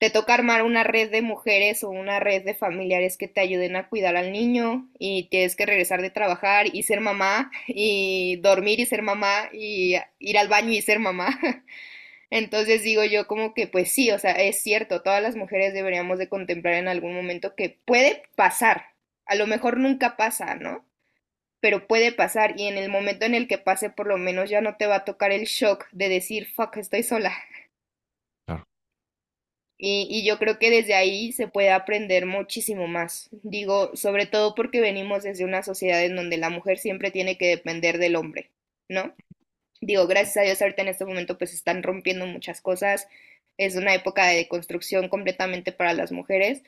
te toca armar una red de mujeres o una red de familiares que te ayuden a cuidar al niño y tienes que regresar de trabajar y ser mamá y dormir y ser mamá y ir al baño y ser mamá. Entonces digo yo como que pues sí, o sea, es cierto, todas las mujeres deberíamos de contemplar en algún momento que puede pasar, a lo mejor nunca pasa, ¿no? Pero puede pasar y en el momento en el que pase por lo menos ya no te va a tocar el shock de decir, fuck, estoy sola. Y, y yo creo que desde ahí se puede aprender muchísimo más. Digo, sobre todo porque venimos desde una sociedad en donde la mujer siempre tiene que depender del hombre, ¿no? Digo, gracias a Dios ahorita en este momento pues están rompiendo muchas cosas. Es una época de deconstrucción completamente para las mujeres.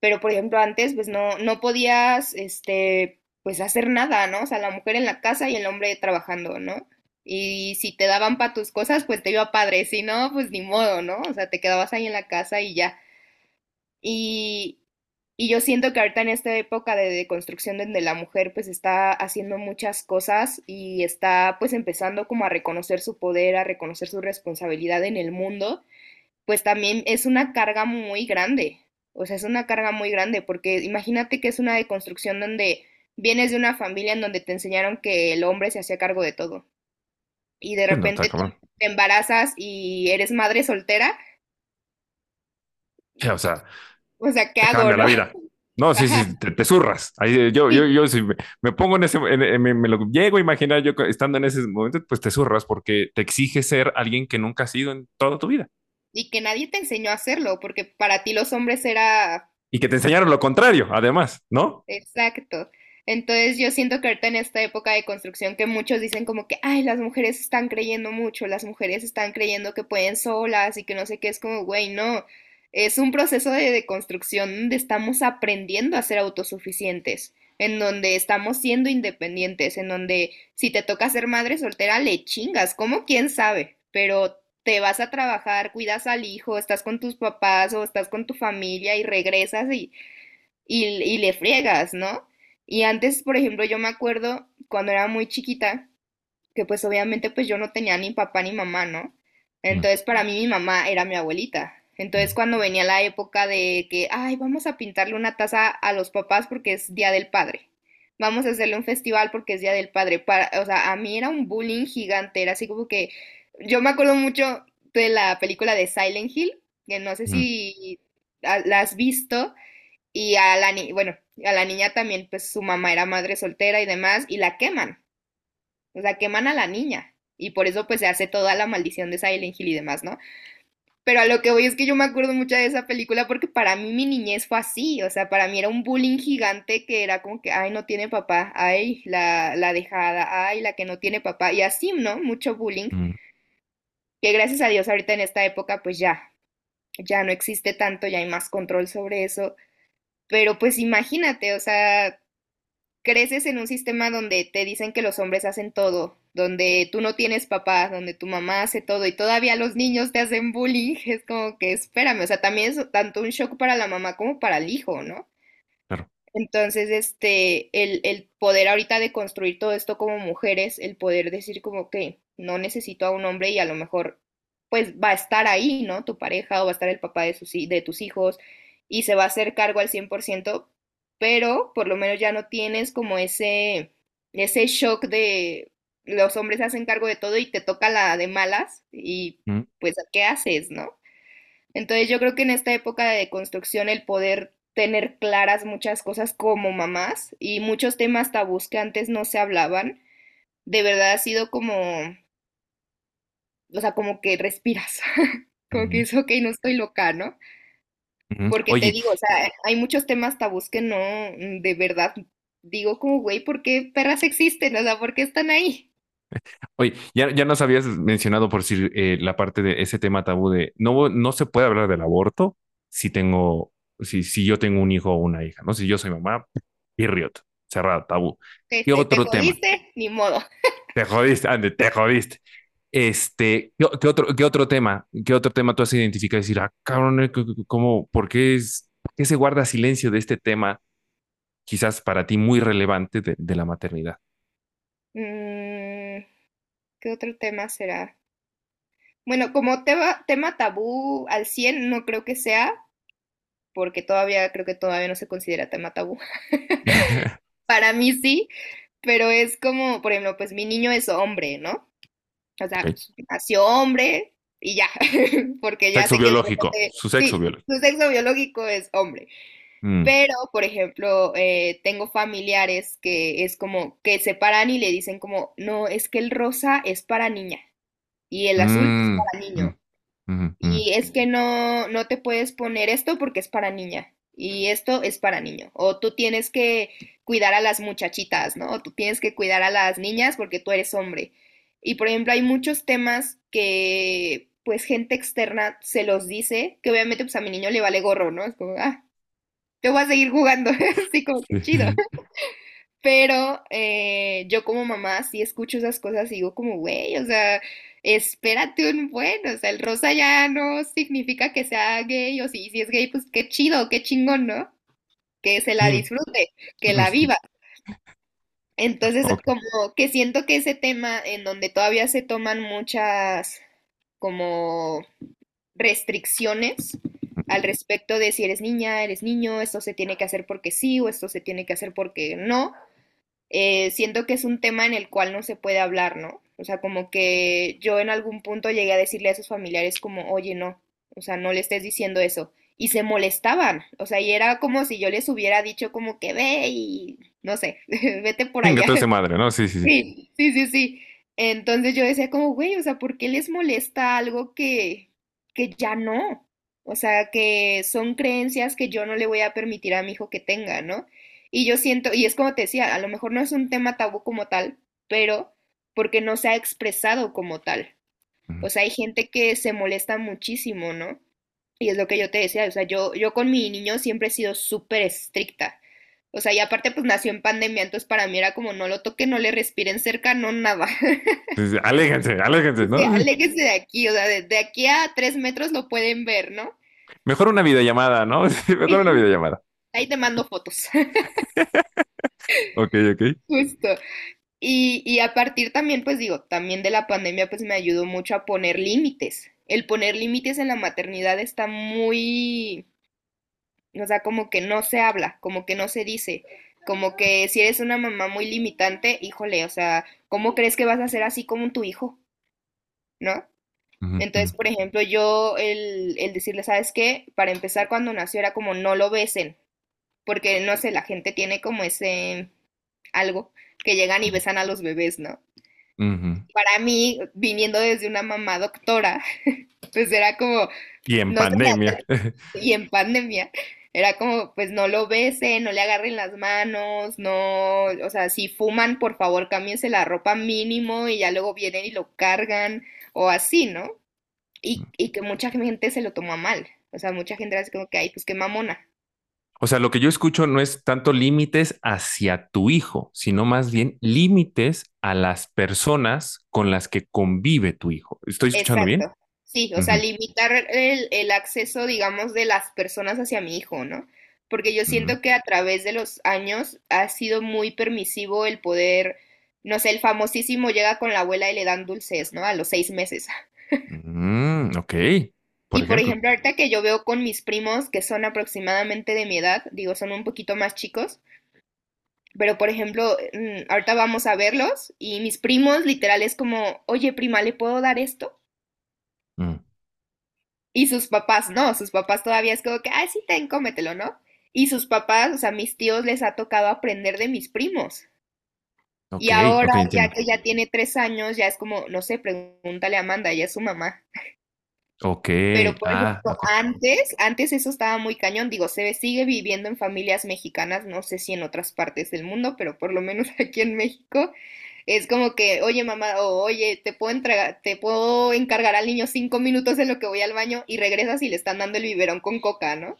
Pero por ejemplo antes pues no, no podías este, pues hacer nada, ¿no? O sea, la mujer en la casa y el hombre trabajando, ¿no? Y si te daban para tus cosas, pues te iba padre, si no, pues ni modo, ¿no? O sea, te quedabas ahí en la casa y ya. Y, y yo siento que ahorita en esta época de deconstrucción donde la mujer pues está haciendo muchas cosas y está pues empezando como a reconocer su poder, a reconocer su responsabilidad en el mundo, pues también es una carga muy grande. O sea, es una carga muy grande porque imagínate que es una deconstrucción donde vienes de una familia en donde te enseñaron que el hombre se hacía cargo de todo y de no, repente te, embarazas y eres madre soltera, o sea, o sea, ¿qué hago, la no? vida. No, sí, sí, te, te zurras. Ahí, eh, yo, yo, sí, yo, si me, me pongo en ese, en- en- me, me lo llego a imaginar yo estando en ese momento, pues te zurras porque te exige ser alguien que nunca has sido en toda tu vida y que nadie te enseñó a hacerlo, porque para ti los hombres era y que te enseñaron lo contrario, además, ¿no? exacto. Entonces yo siento que ahorita en esta época de construcción que muchos dicen como que, ay, las mujeres están creyendo mucho, las mujeres están creyendo que pueden solas y que no sé qué, es como, güey, no, es un proceso de, de construcción donde estamos aprendiendo a ser autosuficientes, en donde estamos siendo independientes, en donde si te toca ser madre soltera, le chingas, como quién sabe, pero te vas a trabajar, cuidas al hijo, estás con tus papás o estás con tu familia y regresas y, y, y le friegas, ¿no? Y antes, por ejemplo, yo me acuerdo cuando era muy chiquita, que pues obviamente pues yo no tenía ni papá ni mamá, ¿no? Mm, Entonces para mí mi mamá era mi abuelita. Entonces mm, cuando venía la época de que, ay, vamos a pintarle una taza a los papás porque es Día del Padre. Vamos a hacerle un festival porque es Día del Padre. Para, o sea, a mí era un bullying gigante, era así como que yo me acuerdo mucho de la película de Silent Hill, que no sé mm. si ah, la has visto, y a la bueno, a la niña también, pues su mamá era madre soltera y demás, y la queman, o sea, queman a la niña, y por eso pues se hace toda la maldición de Silent Hill y demás, ¿no? Pero a lo que voy es que yo me acuerdo mucho de esa película porque para mí mi niñez fue así, o sea, para mí era un bullying gigante que era como que, ay, no tiene papá, ay, la, la dejada, ay, la que no tiene papá, y así, ¿no? Mucho bullying, mm. que gracias a Dios ahorita en esta época pues ya, ya no existe tanto, ya hay más control sobre eso, pero pues imagínate, o sea, creces en un sistema donde te dicen que los hombres hacen todo, donde tú no tienes papá, donde tu mamá hace todo y todavía los niños te hacen bullying, es como que espérame, o sea, también es tanto un shock para la mamá como para el hijo, ¿no? Claro. Entonces, este, el, el poder ahorita de construir todo esto como mujeres, el poder decir como que no necesito a un hombre y a lo mejor pues va a estar ahí, ¿no? Tu pareja o va a estar el papá de, sus, de tus hijos y se va a hacer cargo al 100%, pero por lo menos ya no tienes como ese, ese shock de los hombres se hacen cargo de todo y te toca la de malas y Mm, pues ¿qué haces, no? Entonces yo creo que en esta época de construcción el poder tener claras muchas cosas como mamás y muchos temas tabús que antes no se hablaban, de verdad ha sido como, o sea, como que respiras, como que es ok, no estoy loca, ¿no? Porque te digo, o sea, hay muchos temas tabús que no, mm, de verdad, digo como, güey, ¿por qué perras existen? O sea, ¿por qué están ahí? oye, ya, ya nos habías mencionado por decir eh, la parte de ese tema tabú de no, no se puede hablar del aborto si tengo, si, si yo tengo un hijo o una hija, ¿no? Si yo soy mamá, period, cerrado, tabú. Te, ¿Qué te, te otro tema? jodiste, ni modo. Te jodiste, ande, te jodiste. Este, ¿qué, otro, qué otro tema? ¿Qué otro tema tú has identificado? Decir, ah, cabrón, eh, ¿cómo, por qué es, por qué se guarda silencio de este tema, quizás para ti muy relevante de, de la maternidad? Mm, ¿qué otro tema será? Bueno, como tema, tema tabú al 100 no creo que sea, porque todavía creo que todavía no se considera tema tabú. Para mí sí, pero es como, por ejemplo, pues mi niño es hombre, ¿no? O sea, pues, nació hombre y ya, porque ya Sexo de biológico, su sexo sí, biológico. su sexo biológico es hombre. Mm, Pero, por ejemplo, eh, tengo familiares que es como que se paran y le dicen como, no, es que el rosa es para niña y el azul es mm, para niño. mm, Y es que no, no te puedes poner esto porque es para niña y esto es para niño. O tú tienes que cuidar a las muchachitas, ¿no? O tú tienes que cuidar a las niñas porque tú eres hombre. Y por ejemplo, hay muchos temas que pues gente externa se los dice, que obviamente pues a mi niño le vale gorro, ¿no? Es como, ah, te voy a seguir jugando, así como que chido. Pero eh, yo como mamá sí escucho esas cosas y digo como, güey, o sea, espérate un buen, o sea, el rosa ya no significa que sea gay, o si, si es gay, pues qué chido, qué chingón, ¿no? Que se la disfrute, que la viva. Entonces, como que siento que ese tema en donde todavía se toman muchas como restricciones al respecto de si eres niña, eres niño, esto se tiene que hacer porque sí o esto se tiene que hacer porque no, eh, siento que es un tema en el cual no se puede hablar, ¿no? O sea, como que yo en algún punto llegué a decirle a sus familiares como, oye, no, o sea, no le estés diciendo eso. Y se molestaban, o sea, y era como si yo les hubiera dicho como que ve y, no sé, vete por allá. ese madre, ¿no? Sí, sí, sí. Sí, sí, sí. Entonces yo decía como, güey, o sea, ¿por qué les molesta algo que, que ya no? O sea, que son creencias que yo no le voy a permitir a mi hijo que tenga, ¿no? Y yo siento, y es como te decía, a lo mejor no es un tema tabú como tal, pero porque no se ha expresado como tal. O sea, hay gente que se molesta muchísimo, ¿no? Y es lo que yo te decía, o sea, yo, yo con mi niño siempre he sido súper estricta. O sea, y aparte pues nació en pandemia, entonces para mí era como no lo toquen, no le respiren cerca, no nada. Entonces, aléjense, aléjense, ¿no? Sí, aléjense de aquí, o sea, de, de aquí a tres metros lo pueden ver, ¿no? Mejor una videollamada, ¿no? Sí, Mejor una videollamada. ahí te mando fotos, Ok, ok. justo. Y, y a partir también, pues digo, también de la pandemia, pues me ayudó mucho a poner límites. El poner límites en la maternidad está muy, o sea, como que no se habla, como que no se dice, como que si eres una mamá muy limitante, híjole, o sea, ¿cómo crees que vas a ser así como tu hijo? ¿No? Entonces, por ejemplo, yo el, el decirle, ¿sabes qué? Para empezar, cuando nació era como no lo besen, porque no sé, la gente tiene como ese algo que llegan y besan a los bebés, ¿no? Para mí, viniendo desde una mamá doctora, pues era como, Y en no pandemia. y en pandemia, era como, pues no lo besen, no le agarren las manos, no, o sea, si fuman, por favor, cámbiense la ropa mínimo y ya luego vienen y lo cargan, o así, ¿no? Y, y que mucha gente se lo tomó mal, o sea, mucha gente era así como que, ay, pues qué mamona. O sea, lo que yo escucho no es tanto límites hacia tu hijo, sino más bien límites a las personas con las que convive tu hijo. ¿Estoy escuchando bien? Sí, o sea, limitar el, el acceso, digamos, de las personas hacia mi hijo, ¿no? Porque yo siento que a través de los años ha sido muy permisivo el poder, no sé, el famosísimo llega con la abuela y le dan dulces, ¿no? A los seis meses. Mm, ok, por Y por ejemplo. ahorita que yo veo con mis primos, que son aproximadamente de mi edad, digo, son un poquito más chicos, pero por ejemplo, mm, ahorita vamos a verlos y mis primos literal es como, oye, prima, ¿le puedo dar esto? Mm, Y sus papás, no, sus papás todavía es como que, ay, sí, ten, cómetelo, ¿no? Y sus papás, o sea, mis tíos les ha tocado aprender de mis primos. Y ahora, ya que ya tiene tres años, ya es como, no sé, pregúntale a Amanda, ella es su mamá. Ok, Pero, por ah, ejemplo, ok. antes, antes eso estaba muy cañón. Digo, se sigue viviendo en familias mexicanas, no sé si en otras partes del mundo, pero por lo menos aquí en México es como que, oye, mamá, o oye, te puedo entregar, te puedo encargar al niño cinco minutos en lo que voy al baño y regresas y le están dando el biberón con coca, ¿no?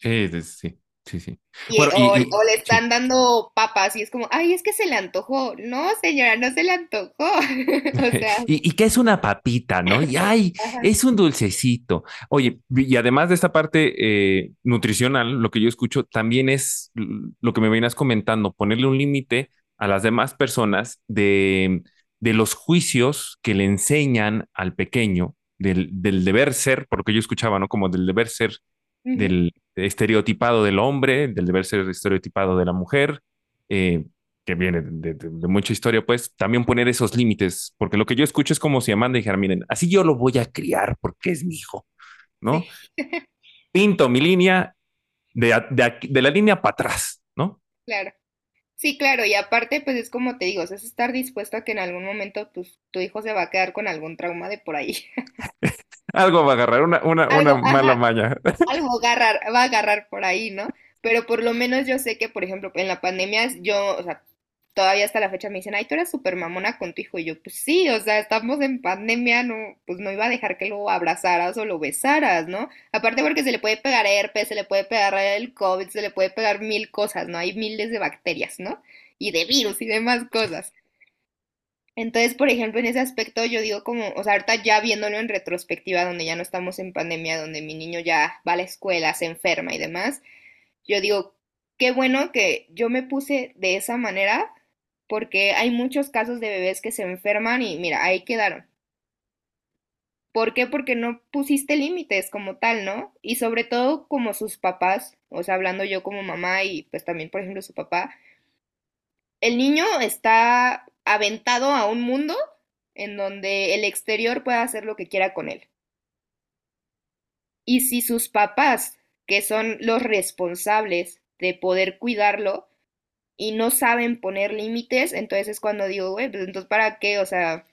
Sí, sí, sí, sí. sí. Y, Bueno, o, y, y- o le sí. están dando papas y es como, ay, es que se le antojó. No, señora, no se le antojó. O sea, ¿Y, y qué es una papita, no? Y ay, ajá. es un dulcecito. Oye, y además de esta parte eh, nutricional, lo que yo escucho también es lo que me venías comentando, ponerle un límite a las demás personas de, de los juicios que le enseñan al pequeño del, del deber ser, por lo que yo escuchaba, ¿no? Como del deber ser Del estereotipado del hombre, del deber ser estereotipado de la mujer. eh, que viene de, de- de mucha historia, pues también poner esos límites, porque lo que yo escucho es como si Amanda dijera, miren, así yo lo voy a criar porque es mi hijo, ¿no? Pinto mi línea de, de, la línea para atrás, ¿no? claro. Sí, claro, y aparte, pues es como te digo, es estar dispuesto a que en algún momento pues, tu hijo se va a quedar con algún trauma de por ahí. Algo va a agarrar, una, una, una mala ajá, maña. algo va a agarrar, va a agarrar por ahí, ¿no? Pero por lo menos yo sé que, por ejemplo, en la pandemia, yo, o sea, todavía hasta la fecha me dicen, ay, tú eras súper mamona con tu hijo. Y yo, pues sí, o sea, estamos en pandemia, no, pues no iba a dejar que lo abrazaras o lo besaras, ¿no? Aparte porque se le puede pegar herpes, se le puede pegar el COVID, se le puede pegar mil cosas, ¿no? Hay miles de bacterias, ¿no? Y de virus y demás cosas. Entonces, por ejemplo, en ese aspecto yo digo como, o sea, ahorita ya viéndolo en retrospectiva, donde ya no estamos en pandemia, donde mi niño ya va a la escuela, se enferma y demás, yo digo, qué bueno que yo me puse de esa manera, porque hay muchos casos de bebés que se enferman y mira, ahí quedaron. ¿Por qué? Porque no pusiste límites como tal, ¿no? Y sobre todo como sus papás, o sea, hablando yo como mamá y pues también, por ejemplo, su papá, el niño está aventado a un mundo en donde el exterior puede hacer lo que quiera con él. Y si sus papás, que son los responsables de poder cuidarlo, y no saben poner límites, entonces es cuando digo, güey, pues entonces ¿para qué? O sea,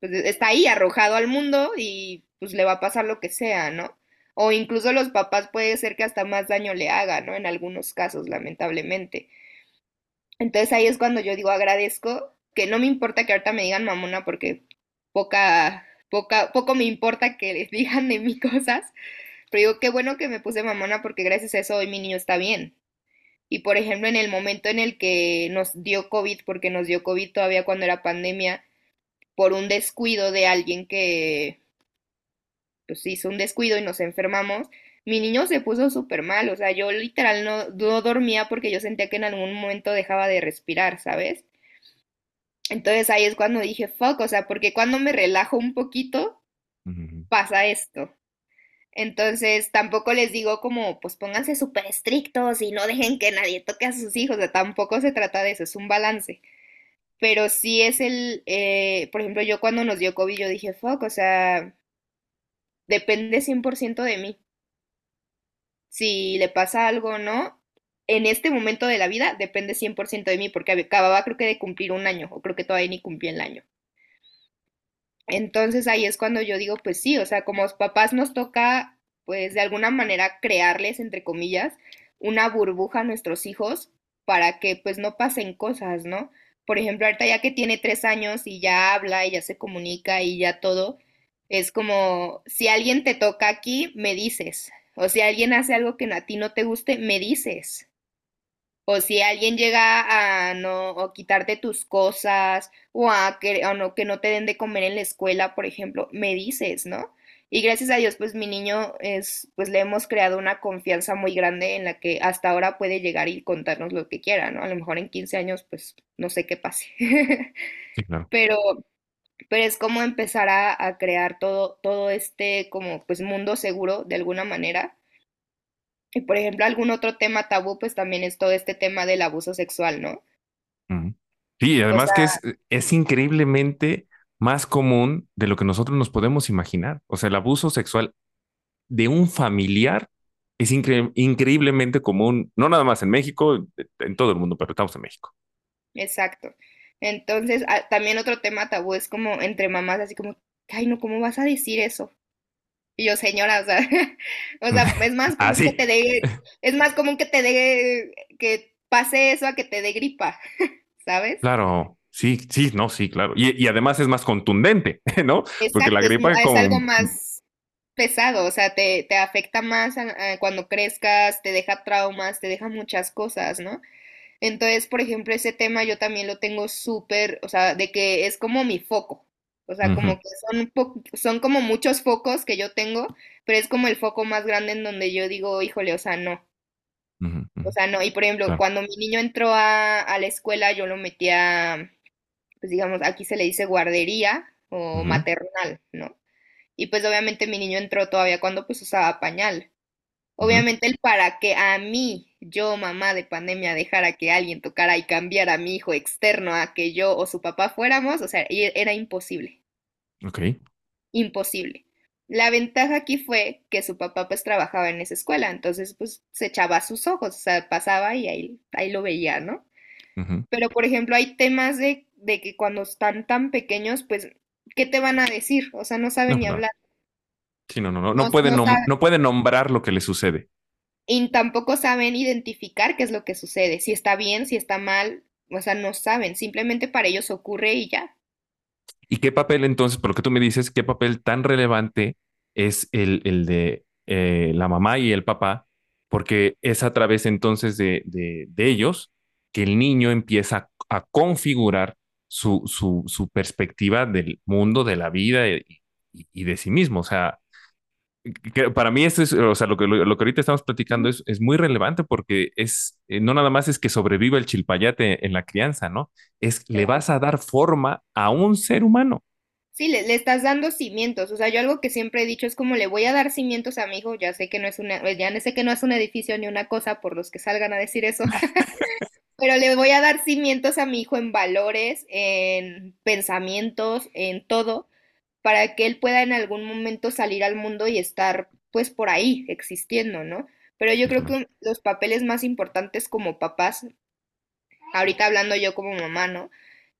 pues está ahí arrojado al mundo y pues le va a pasar lo que sea, ¿no? O incluso los papás puede ser que hasta más daño le haga, ¿no? En algunos casos, lamentablemente. Entonces ahí es cuando yo digo agradezco, que no me importa que ahorita me digan mamona porque poca, poca, poco me importa que les digan de mí cosas, pero digo, qué bueno que me puse mamona porque gracias a eso hoy mi niño está bien. Y por ejemplo, en el momento en el que nos dio COVID, porque nos dio COVID todavía cuando era pandemia, por un descuido de alguien que pues hizo un descuido y nos enfermamos, mi niño se puso súper mal, o sea, yo literal no, no dormía porque yo sentía que en algún momento dejaba de respirar, ¿sabes? Entonces ahí es cuando dije, fuck, o sea, porque cuando me relajo un poquito, pasa esto. Entonces tampoco les digo como, pues pónganse súper estrictos y no dejen que nadie toque a sus hijos, o sea, tampoco se trata de eso, es un balance. Pero sí es el, eh, por ejemplo, yo cuando nos dio COVID, yo dije, fuck, o sea, depende 100% de mí. Si le pasa algo o no, en este momento de la vida depende 100% de mí, porque acababa creo que de cumplir un año, o creo que todavía ni cumplí el año. Entonces ahí es cuando yo digo, pues sí, o sea, como papás nos toca, pues de alguna manera crearles, entre comillas, una burbuja a nuestros hijos para que pues no pasen cosas, ¿no? Por ejemplo, ahorita ya que tiene tres años y ya habla y ya se comunica y ya todo, es como, si alguien te toca aquí, me dices. O si alguien hace algo que a ti no te guste, me dices. O si alguien llega a no o quitarte tus cosas o a que, o no, que no te den de comer en la escuela, por ejemplo, me dices, ¿no? Y gracias a Dios, pues mi niño es, pues le hemos creado una confianza muy grande en la que hasta ahora puede llegar y contarnos lo que quiera, ¿no? A lo mejor en 15 años, pues no sé qué pase. Sí, claro. Pero, pero es como empezar a, a crear todo, todo este como pues mundo seguro de alguna manera y por ejemplo, algún otro tema tabú, pues también es todo este tema del abuso sexual, ¿no? Sí, O además que es, es increíblemente más común de lo que nosotros nos podemos imaginar. O sea, el abuso sexual de un familiar es incre- increíblemente común, no nada más en México, en todo el mundo, pero estamos en México. exacto. Entonces, ah, también otro tema tabú es como entre mamás, así como, ay, no, ¿cómo vas a decir eso? Y yo, señora, o sea, o sea, es más Ah, común que te dé, es más común que te dé, que pase eso a que te dé gripa, ¿sabes? claro, sí, sí, no, sí, claro. Y, y además es más contundente, ¿no? Porque la Exacto, es, gripa es algo más pesado, o sea, te, te afecta más a- a cuando crezcas, te deja traumas, te deja muchas cosas, ¿no? Entonces, por ejemplo, ese tema yo también lo tengo súper, o sea, de que es como mi foco. O sea, como que son, po- son como muchos focos que yo tengo, pero es como el foco más grande en donde yo digo, híjole, o sea, no. O sea, no. Y por ejemplo, claro. cuando mi niño entró a, a la escuela, yo lo metía, pues digamos, aquí se le dice guardería o maternal, ¿no? Y pues obviamente mi niño entró todavía cuando pues usaba pañal. Obviamente el para que a mí, yo mamá de pandemia, dejara que alguien tocara y cambiara a mi hijo externo a que yo o su papá fuéramos, o sea, e- era imposible, Ok. imposible. La ventaja aquí fue que su papá pues trabajaba en esa escuela, entonces pues se echaba a sus ojos, o sea, pasaba y ahí, ahí lo veía, ¿no? Pero por ejemplo hay temas de, de que cuando están tan pequeños, pues, ¿qué te van a decir? O sea, no saben No, ni hablar, Sí, no, no, no, no, no puede, no nom- saben. no puede nombrar lo que le sucede. Y tampoco saben identificar qué es lo que sucede, si está bien, si está mal, o sea, no saben, simplemente para ellos ocurre y ya. ¿Y qué papel entonces, por lo que tú me dices, qué papel tan relevante es el, el de eh, la mamá y el papá? Porque es a través entonces de, de- de ellos que el niño empieza a configurar su, su, su perspectiva del mundo, de la vida y, y- y de sí mismo. O sea, que para mí esto es, o sea, lo que, lo, lo que ahorita estamos platicando es, es muy relevante porque es, eh, no nada más es que sobreviva el chilpayate en la crianza, ¿no? Es, le Claro. vas a dar forma a un ser humano. Sí, le, le estás dando cimientos, o sea, yo algo que siempre he dicho es como le voy a dar cimientos a mi hijo, ya sé que no es una, pues, ya sé que no es un edificio ni una cosa por los que salgan a decir eso, pero le voy a dar cimientos a mi hijo en valores, en pensamientos, en todo, para que él pueda en algún momento salir al mundo y estar pues por ahí existiendo, ¿no? Pero yo creo que los papeles más importantes como papás, ahorita hablando yo como mamá, ¿no?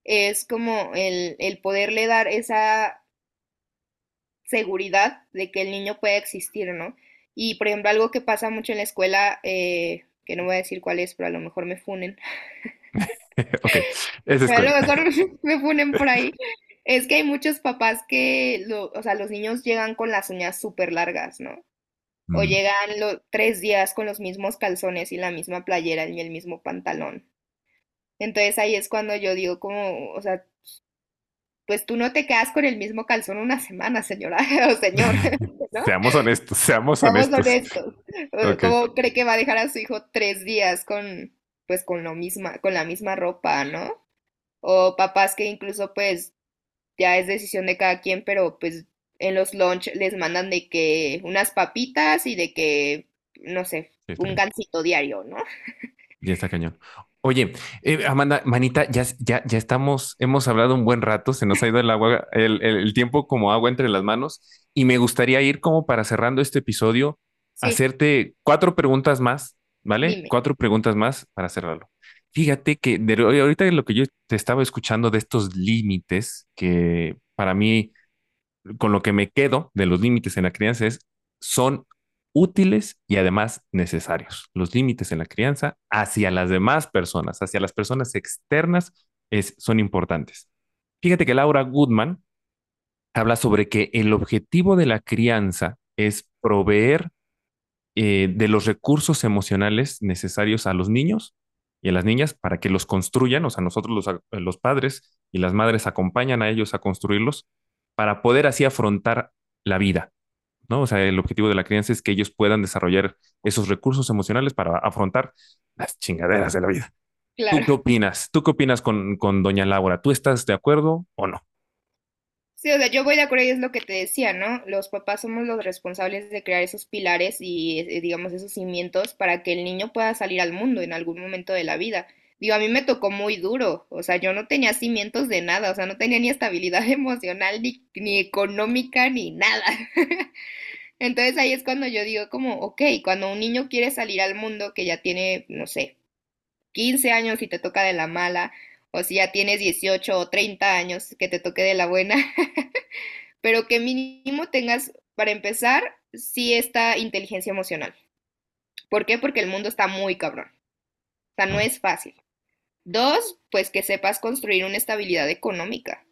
Es como el, el poderle dar esa seguridad de que el niño pueda existir, ¿no? Y por ejemplo, algo que pasa mucho en la escuela, eh, que no voy a decir cuál es, pero a lo mejor me funen. Esa A lo mejor me funen por ahí. Es que hay muchos papás que, lo- o sea, los niños llegan con las uñas súper largas, ¿no? O llegan tres días con los mismos calzones y la misma playera y el mismo pantalón. Entonces ahí es cuando yo digo como, o sea, pues tú no te quedas con el mismo calzón una semana, señora o señor, ¿no? Seamos honestos, seamos Seamos honestos. ¿Cómo cree que va a dejar a su hijo tres días con, pues, con lo misma, con la misma ropa, ¿no? O papás que incluso, pues, ya es decisión de cada quien, pero pues en los lunch les mandan de que unas papitas y de que, no sé, sí, un gansito diario, ¿no? Ya está cañón. Oye, eh, Amanda, manita, ya, ya, ya estamos, hemos hablado un buen rato, se nos ha ido el agua, el, el- el tiempo como agua entre las manos, y me gustaría ir como para cerrando este episodio, Sí, hacerte cuatro preguntas más, ¿vale? dime. Cuatro preguntas más para cerrarlo. Fíjate que de, ahorita lo que yo te estaba escuchando de estos límites, que para mí con lo que me quedo de los límites en la crianza es, son útiles y además necesarios. Los límites en la crianza hacia las demás personas, hacia las personas externas, son importantes. Fíjate que Laura Goodman habla sobre que el objetivo de la crianza es proveer eh, de los recursos emocionales necesarios a los niños y a las niñas para que los construyan, o sea, nosotros los, los padres y las madres acompañan a ellos a construirlos para poder así afrontar la vida, ¿no? O sea, el objetivo de la crianza es que ellos puedan desarrollar esos recursos emocionales para afrontar las chingaderas de la vida. ¿Tú qué opinas? ¿Tú qué opinas con, con doña Laura? ¿Tú estás de acuerdo o no? Sí, o sea, yo voy de acuerdo y es lo que te decía, ¿no? Los papás somos los responsables de crear esos pilares y, eh, digamos, esos cimientos para que el niño pueda salir al mundo en algún momento de la vida. Digo, a mí me tocó muy duro, o sea, yo no tenía cimientos de nada, o sea, no tenía ni estabilidad emocional, ni, ni económica, ni nada. Entonces ahí es cuando yo digo como, ok, cuando un niño quiere salir al mundo, que ya tiene, no sé, 15 años y te toca de la mala, o si ya tienes 18 o 30 años que te toque de la buena, pero que mínimo tengas, para empezar, sí esta inteligencia emocional. ¿Por qué? Porque el mundo está muy cabrón. O sea, no es fácil. Dos, pues que sepas construir una estabilidad económica.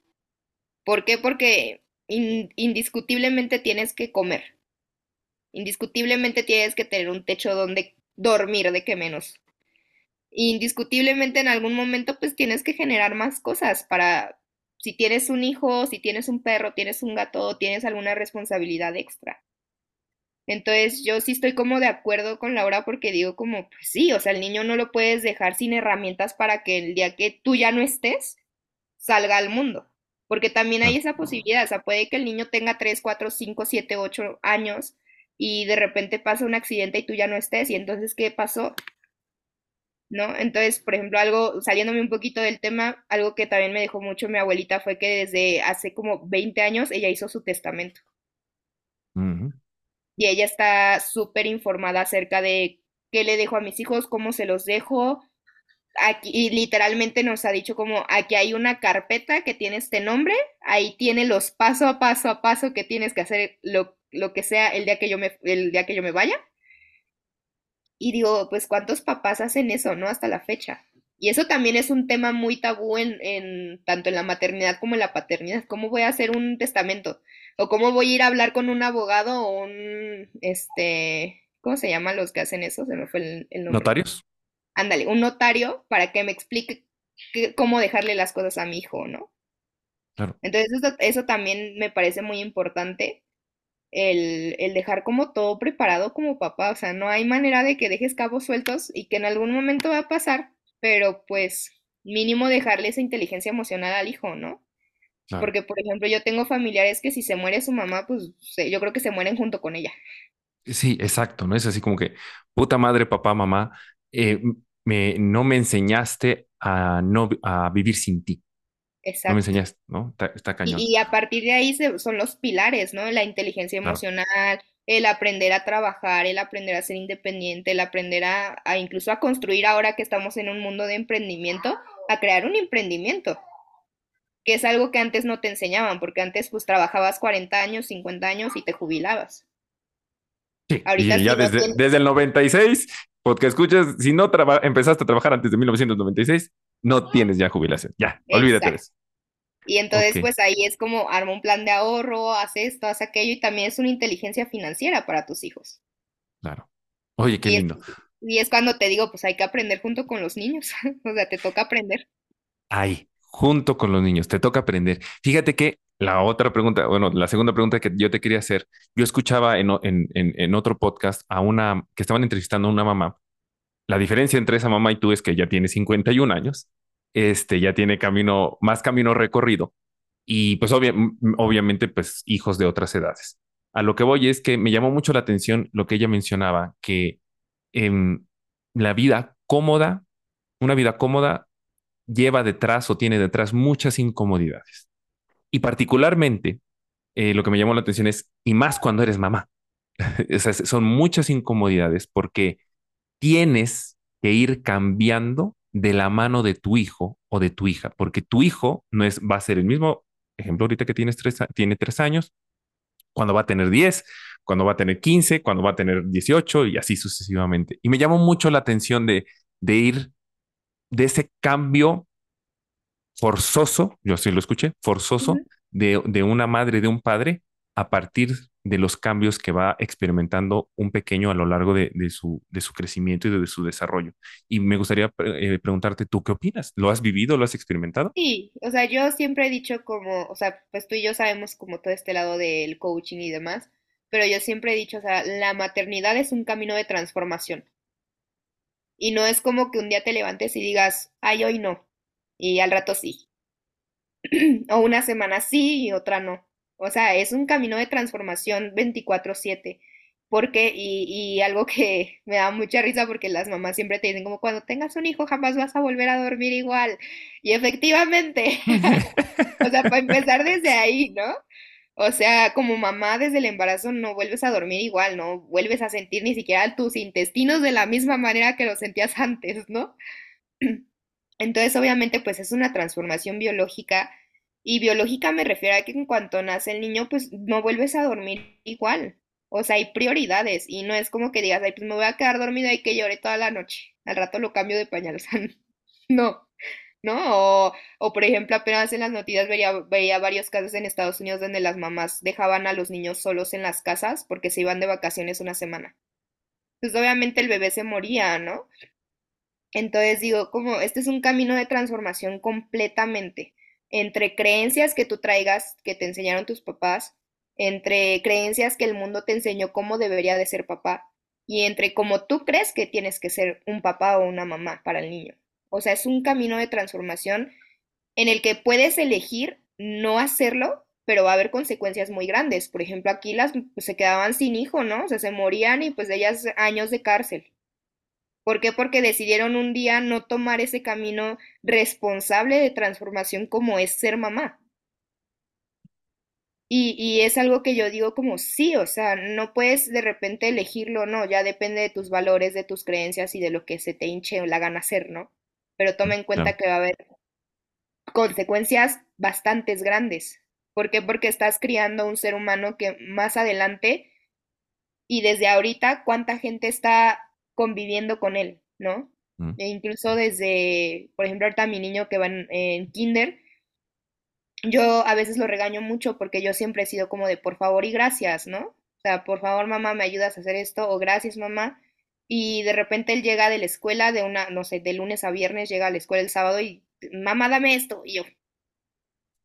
¿Por qué? Porque in- indiscutiblemente tienes que comer. Indiscutiblemente tienes que tener un techo donde dormir, de que menos. Indiscutiblemente en algún momento pues tienes que generar más cosas para, si tienes un hijo, si tienes un perro, tienes un gato, tienes alguna responsabilidad extra. Entonces yo sí estoy como de acuerdo con Laura porque digo como, pues sí, o sea, el niño no lo puedes dejar sin herramientas para que el día que tú ya no estés, salga al mundo. Porque también hay esa posibilidad, o sea, puede que el niño tenga 3 4 5 7 8 años y de repente pasa un accidente y tú ya no estés y entonces, ¿qué pasó? ¿No? Entonces, por ejemplo, algo, saliéndome un poquito del tema, algo que también me dejó mucho mi abuelita fue que desde hace como 20 años ella hizo su testamento y ella está súper informada acerca de qué le dejo a mis hijos, cómo se los dejo. Aquí, y literalmente nos ha dicho como aquí hay una carpeta que tiene este nombre, ahí tiene los paso a paso a paso que tienes que hacer lo, lo que sea el día que yo me, el día que yo me vaya. Y digo, pues cuántos papás hacen eso, ¿no? Hasta la fecha. Y eso también es un tema muy tabú en, en tanto en la maternidad como en la paternidad. ¿Cómo voy a hacer un testamento? O cómo voy a ir a hablar con un abogado o un, este, ¿cómo se llaman los que hacen eso? Se me fue el, el nombre. ¿Notarios? Ándale, un notario para que me explique cómo dejarle las cosas a mi hijo, ¿no? Claro. Entonces eso, eso también me parece muy importante el, el dejar como todo preparado como papá, o sea, no hay manera de que dejes cabos sueltos y que en algún momento va a pasar, pero pues mínimo dejarle esa inteligencia emocional al hijo, ¿no? Porque, por ejemplo, yo tengo familiares que si se muere su mamá, pues yo creo que se mueren junto con ella. Sí, exacto, ¿no? Es así como que, puta madre, papá, mamá, eh, me, no me enseñaste a, no, a vivir sin ti, no me Exacto. enseñaste, ¿no? Está, está cañón, Y, y a partir de ahí se- son los pilares, ¿no? La inteligencia claro. emocional, el aprender a trabajar, el aprender a ser independiente, el aprender a, a incluso a construir ahora que estamos en un mundo de emprendimiento, a crear un emprendimiento, que es algo que antes no te enseñaban, porque antes pues trabajabas 40 años, 50 años y te jubilabas. Sí, Ahorita y ya desde, tienes, desde el 96, porque escuchas, si no empezaste a trabajar antes de 1996, no tienes ya jubilación. Ya, olvídate de eso. Y entonces pues ahí es como arma un plan de ahorro, haz esto, haz aquello y también es una inteligencia financiera para tus hijos. claro. Oye, qué Y es, lindo. y es cuando te digo, pues hay que aprender junto con los niños, o sea, te toca aprender. Ahí, junto con los niños, te toca aprender. Fíjate que la otra pregunta, bueno, la segunda pregunta que yo te quería hacer, yo escuchaba en, o- en, en, en otro podcast a una, que estaban entrevistando a una mamá. La diferencia entre esa mamá y tú es que ella tiene 51 años, este, ya tiene camino, más camino recorrido y pues obviamente pues hijos de otras edades. A lo que voy es que me llamó mucho la atención lo que ella mencionaba, que em, la vida cómoda, una vida cómoda lleva detrás o tiene detrás muchas incomodidades. Y particularmente, eh, lo que me llamó la atención es, y más cuando eres mamá, son muchas incomodidades porque tienes que ir cambiando de la mano de tu hijo o de tu hija, porque tu hijo no es, va a ser el mismo ejemplo ahorita que tienes tres, tiene tres años, cuando va a tener 10, cuando va a tener 15, cuando va a tener 18 y así sucesivamente. Y me llamó mucho la atención de, de ir de ese cambio forzoso, yo sí lo escuché, forzoso de, de una madre, de un padre, a partir de los cambios que va experimentando un pequeño a lo largo de, de su, de su crecimiento y de, su desarrollo. Y me gustaría eh, preguntarte, ¿tú qué opinas? ¿Lo has vivido? ¿Lo has experimentado? Sí, o sea, yo siempre he dicho como, o sea, pues tú y yo sabemos como todo este lado del coaching y demás, pero yo siempre he dicho, o sea, la maternidad es un camino de transformación y no es como que un día te levantes y digas, ay, hoy no, y al rato sí, o una semana sí y otra no. O sea, es un camino de transformación 24/7. Porque, y, y algo que me da mucha risa porque las mamás siempre te dicen como cuando tengas un hijo jamás vas a volver a dormir igual. Y efectivamente, o sea, para empezar desde ahí, ¿no? O sea, como mamá desde el embarazo no vuelves a dormir igual, no vuelves a sentir ni siquiera tus intestinos de la misma manera que los sentías antes, ¿no? Entonces, obviamente, pues es una transformación biológica y biológica me refiero a que en cuanto nace el niño, pues no vuelves a dormir igual. O sea, hay prioridades y no es como que digas, ay, pues me voy a quedar dormida y que llore toda la noche. Al rato lo cambio de pañal. O sea, no, ¿no? O, o por ejemplo, apenas en las noticias veía, veía varios casos en Estados Unidos donde las mamás dejaban a los niños solos en las casas porque se iban de vacaciones una semana. Pues obviamente el bebé se moría, ¿no? Entonces digo, como este es un camino de transformación completamente entre creencias que tú traigas, que te enseñaron tus papás, entre creencias que el mundo te enseñó cómo debería de ser papá y entre cómo tú crees que tienes que ser un papá o una mamá para el niño. O sea, es un camino de transformación en el que puedes elegir no hacerlo, pero va a haber consecuencias muy grandes. Por ejemplo, aquí las pues, se quedaban sin hijo, ¿no? O sea, se morían y pues ellas años de cárcel. ¿Por qué? Porque decidieron un día no tomar ese camino responsable de transformación como es ser mamá. Y, y es algo que yo digo como sí, o sea, no puedes de repente elegirlo, no, ya depende de tus valores, de tus creencias y de lo que se te hinche la gana hacer, ¿no? Pero toma en cuenta que va a haber consecuencias bastantes grandes. ¿Por qué? Porque estás criando un ser humano que más adelante y desde ahorita cuánta gente está conviviendo con él, ¿no? Mm, E incluso desde, por ejemplo, ahorita mi niño que va en, en kinder, yo a veces lo regaño mucho porque yo siempre he sido como de por favor y gracias, ¿no? O sea, por favor mamá, me ayudas a hacer esto o gracias mamá. Y de repente él llega de la escuela de una, no sé, de lunes a viernes, llega a la escuela el sábado y mamá, dame esto. Y yo,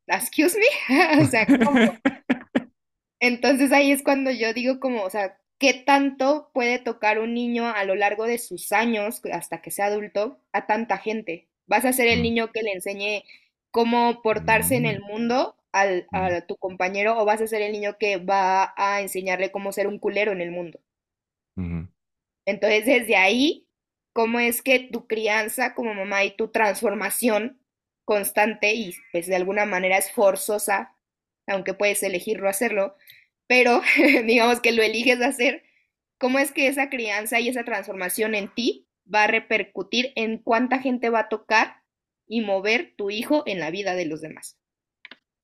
excuse me, o sea, ¿cómo? Entonces ahí es cuando yo digo como, o sea, ¿qué tanto puede tocar un niño a lo largo de sus años, hasta que sea adulto, a tanta gente? ¿Vas a ser el mm, niño que le enseñe cómo portarse en mm, el mundo al, mm, a tu compañero o vas a ser el niño que va a enseñarle cómo ser un culero en el mundo? mm. Entonces, desde ahí, ¿cómo es que tu crianza como mamá y tu transformación constante y pues de alguna manera es forzosa, aunque puedes elegir no hacerlo, pero digamos que lo eliges hacer, ¿cómo es que esa crianza y esa transformación en ti va a repercutir en cuánta gente va a tocar y mover tu hijo en la vida de los demás?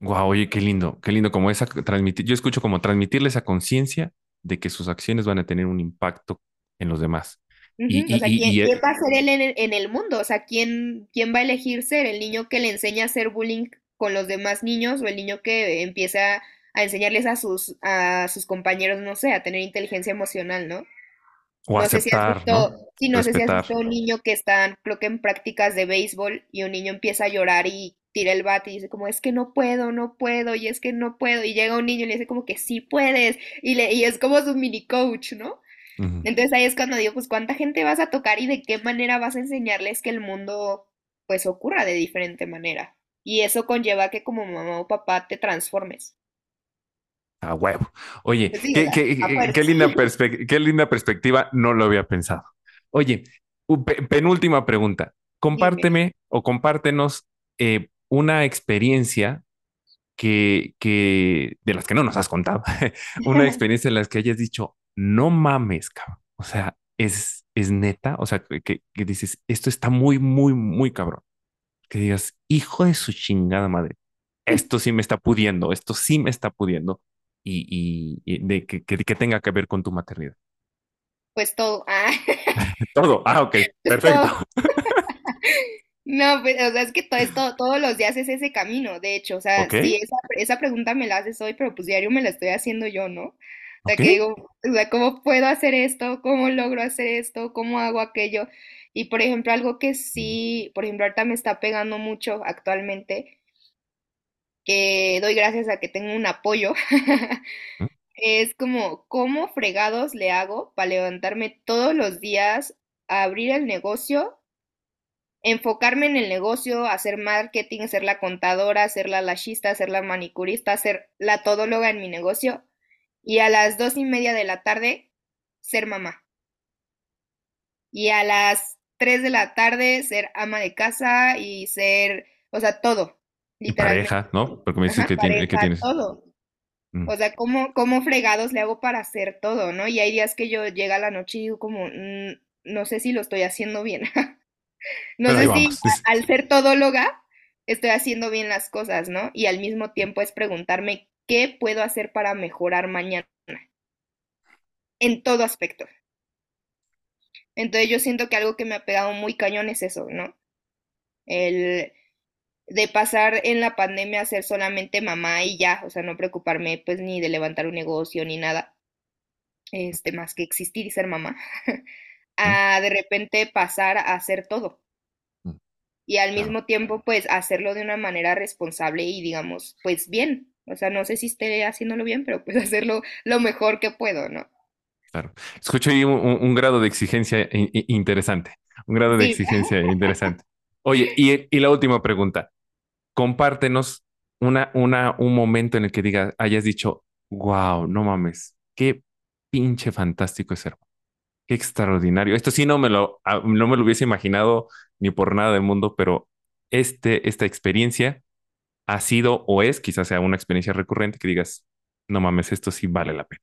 Guau, oye, qué lindo, qué lindo como esa transmitir. Yo escucho como transmitirle esa conciencia de que sus acciones van a tener un impacto en los demás. Y, O sea, ¿quién, y, y, quién eh, va a ser él en el, en el mundo? O sea, ¿quién, quién va a elegir ser? ¿El niño que le enseña a hacer bullying con los demás niños o el niño que empieza a enseñarles a sus, a sus compañeros, no sé, a tener inteligencia emocional, ¿no? o No sé si has aceptar, ¿no? sí, no sé si visto un niño que está, creo que en prácticas de béisbol y un niño empieza a llorar y tira el bate y dice como, es que no puedo, no puedo, y es que no puedo, y llega un niño y le dice como que sí puedes, y, le, y es como su mini coach, ¿no? Entonces ahí es cuando digo, pues cuánta gente vas a tocar y de qué manera vas a enseñarles que el mundo pues ocurra de diferente manera. Y eso conlleva que como mamá o papá te transformes. A huevo. Oye, sí, qué, linda perspec- qué linda perspectiva, no lo había pensado. Oye, penúltima pregunta. Compárteme o compártenos eh, una experiencia que, que, de las que no nos has contado, una experiencia en la que hayas dicho, no mames, cabrón. O sea, es, es neta, o sea, que que dices, esto está muy, muy, muy cabrón. Que digas, hijo de su chingada madre esto sí me está pudiendo, esto sí me está pudiendo y, y- y de que, que, que tenga que ver con tu maternidad. Pues todo. Ah, Todo. Ah, ok, pues perfecto. todo. No, pues, o sea, es que todo esto, todos los días es ese camino, de hecho, o sea, Ok, sí, esa, esa pregunta me la haces hoy, pero pues diario me la estoy haciendo yo, ¿no? O sea, que digo, o sea, ¿cómo puedo hacer esto? ¿Cómo logro hacer esto? ¿Cómo hago aquello? Y por ejemplo, algo que sí, por ejemplo, ahorita me está pegando mucho actualmente, que doy gracias a que tengo un apoyo, es como, ¿cómo fregados le hago para levantarme todos los días a abrir el negocio? enfocarme en el negocio, hacer marketing, ser la contadora, ser la lashista, ser la manicurista, ser la todóloga en mi negocio y a las dos y media de la tarde ser mamá y a las tres de la tarde ser ama de casa y ser, o sea, todo, Y pareja, ¿no? Porque me dices ajá, que, tiene, que tienes. todo. mm, O sea, ¿cómo, cómo fregados le hago para hacer todo, ¿no? Y hay días que yo llega a la noche y digo como, "Mm, no sé si lo estoy haciendo bien. No Pero sé si vamos. dice. a- al ser todóloga estoy haciendo bien las cosas, ¿no? Y al mismo tiempo es preguntarme qué puedo hacer para mejorar mañana en todo aspecto. Entonces yo siento que algo que me ha pegado muy cañón es eso, ¿no? El de pasar en la pandemia a ser solamente mamá y ya, o sea, no preocuparme pues ni de levantar un negocio ni nada, este, más que existir y ser mamá, a de repente pasar a hacer todo. mm, y al mismo tiempo, pues, hacerlo de una manera responsable y, digamos, pues bien. O sea, no sé si esté haciéndolo bien, pero pues hacerlo lo mejor que puedo, ¿no? claro. Escucho ahí un, grado de exigencia interesante. Un grado de Sí, exigencia interesante. Oye, y, y la última pregunta. Compártenos una, una, un momento en el que digas, hayas dicho, wow, no mames, qué pinche fantástico es ser Qué extraordinario. Esto sí no me lo, ah, no me lo hubiese imaginado ni por nada del mundo, pero este, esta experiencia ha sido o es, quizás sea una experiencia recurrente que digas, no mames, esto sí vale la pena.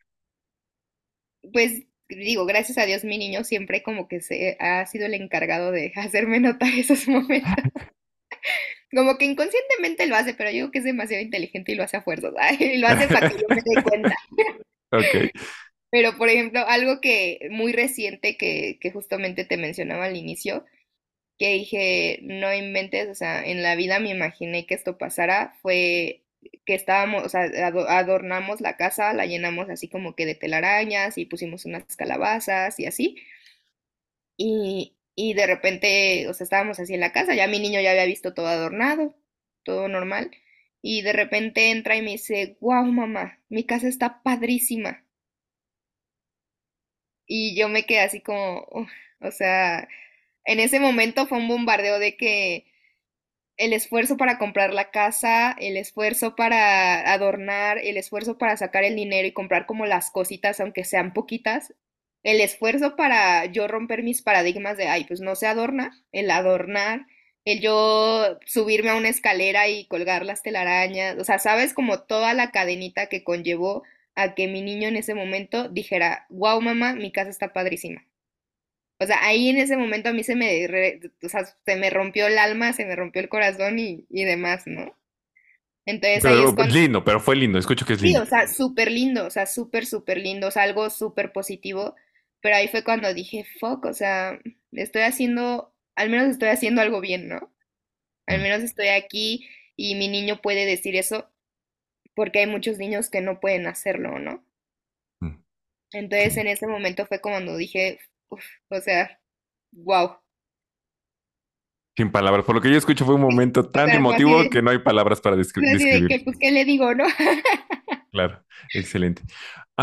pues digo, gracias a Dios mi niño siempre como que se ha sido el encargado de hacerme notar esos momentos. Como que inconscientemente lo hace, pero yo digo que es demasiado inteligente y lo hace a fuerzas, y lo hace para que yo me dé cuenta. Ok. Pero, por ejemplo, algo que muy reciente que, que justamente te mencionaba al inicio, que dije, no inventes, o sea, en la vida me imaginé que esto pasara, fue que estábamos, o sea, ado- adornamos la casa, la llenamos así como que de telarañas y pusimos unas calabazas y así, y, y de repente, o sea, estábamos así en la casa, ya mi niño ya había visto todo adornado, todo normal, y de repente entra y me dice, wow, mamá, mi casa está padrísima. Y yo me quedé así como, o sea, en ese momento fue un bombardeo de que el esfuerzo para comprar la casa, el esfuerzo para adornar, el esfuerzo para sacar el dinero y comprar como las cositas, aunque sean poquitas, el esfuerzo para yo romper mis paradigmas de, ay, pues no se adorna, el adornar, el yo subirme a una escalera y colgar las telarañas, o sea, sabes como toda la cadenita que conllevó a que mi niño en ese momento dijera, wow, mamá, mi casa está padrísima. O sea, ahí en ese momento a mí se me, re- o sea, se me rompió el alma, se me rompió el corazón y, y demás, ¿no? Entonces pero, ahí es cuando... lindo, pero fue lindo, escucho que es Sí, lindo. o sea, súper lindo, o sea, súper, súper lindo, o sea, algo súper positivo. Pero ahí fue cuando dije, fuck, o sea, estoy haciendo, al menos estoy haciendo algo bien, ¿no? Al menos estoy aquí y mi niño puede decir eso porque hay muchos niños que no pueden hacerlo, ¿no? mm, Entonces en ese momento fue cuando dije, uf, o sea, wow. Sin palabras. Por lo que yo escucho fue un momento O tan sea, emotivo que no hay palabras para descri- describir. que, pues, ¿qué le digo, no? Claro, excelente.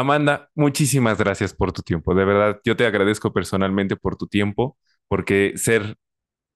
Amanda, muchísimas gracias por tu tiempo. De verdad, yo te agradezco personalmente por tu tiempo, porque ser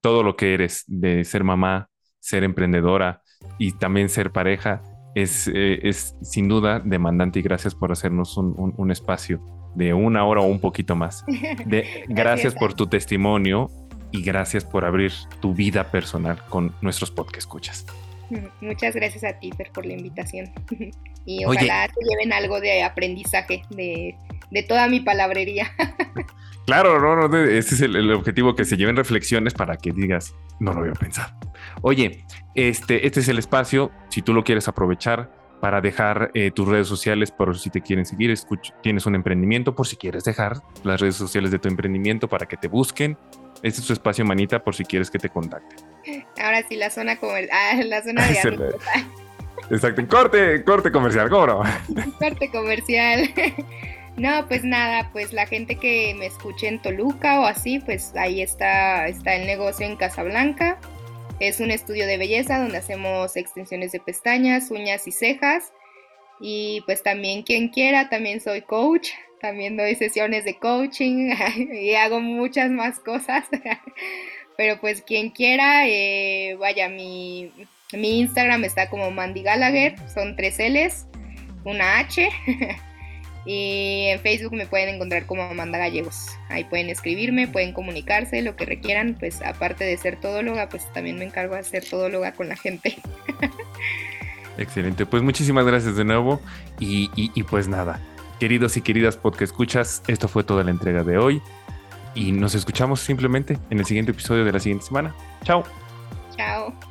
todo lo que eres, de ser mamá, ser emprendedora y también ser pareja, es, eh, es sin duda demandante y gracias por hacernos un, un- un espacio de una hora o un poquito más. De, gracias por tu testimonio y gracias por abrir tu vida personal con nuestros podcast escuchas. Muchas gracias a ti, Fer, por la invitación. Y Oye, ojalá se lleven algo de aprendizaje de, de toda mi palabrería. Claro, no, no, ese es el, el objetivo, que se lleven reflexiones para que digas, no lo había pensado. Oye, este, este es el espacio, si tú lo quieres aprovechar para dejar eh, tus redes sociales por si te quieren seguir, escuch- tienes un emprendimiento, por si quieres dejar las redes sociales de tu emprendimiento para que te busquen. Este es tu espacio, manita, por si quieres que te contacten. Ahora sí, la zona comer ah, la zona de anuncios, Exacto, corte, corte comercial, ¿cómo no? parte comercial. No, pues nada, pues la gente que me escuche en Toluca o así, pues ahí está, está el negocio en Casablanca. Es un estudio de belleza donde hacemos extensiones de pestañas, uñas y cejas. Y pues también quien quiera, también soy coach, también doy sesiones de coaching y hago muchas más cosas. Pero pues quien quiera, eh, vaya, mi, mi Instagram está como Mandy Gallagher, son tres L's, una H. Y en Facebook me pueden encontrar como Amanda Gallegos. Ahí pueden escribirme, pueden comunicarse, lo que requieran. Pues aparte de ser todóloga, pues también me encargo de ser todóloga con la gente. Excelente, pues muchísimas gracias de nuevo y, y- pues nada, queridos y queridas podcast escuchas, esto fue toda la entrega de hoy y nos escuchamos simplemente en el siguiente episodio de la siguiente semana. Chao. Chao.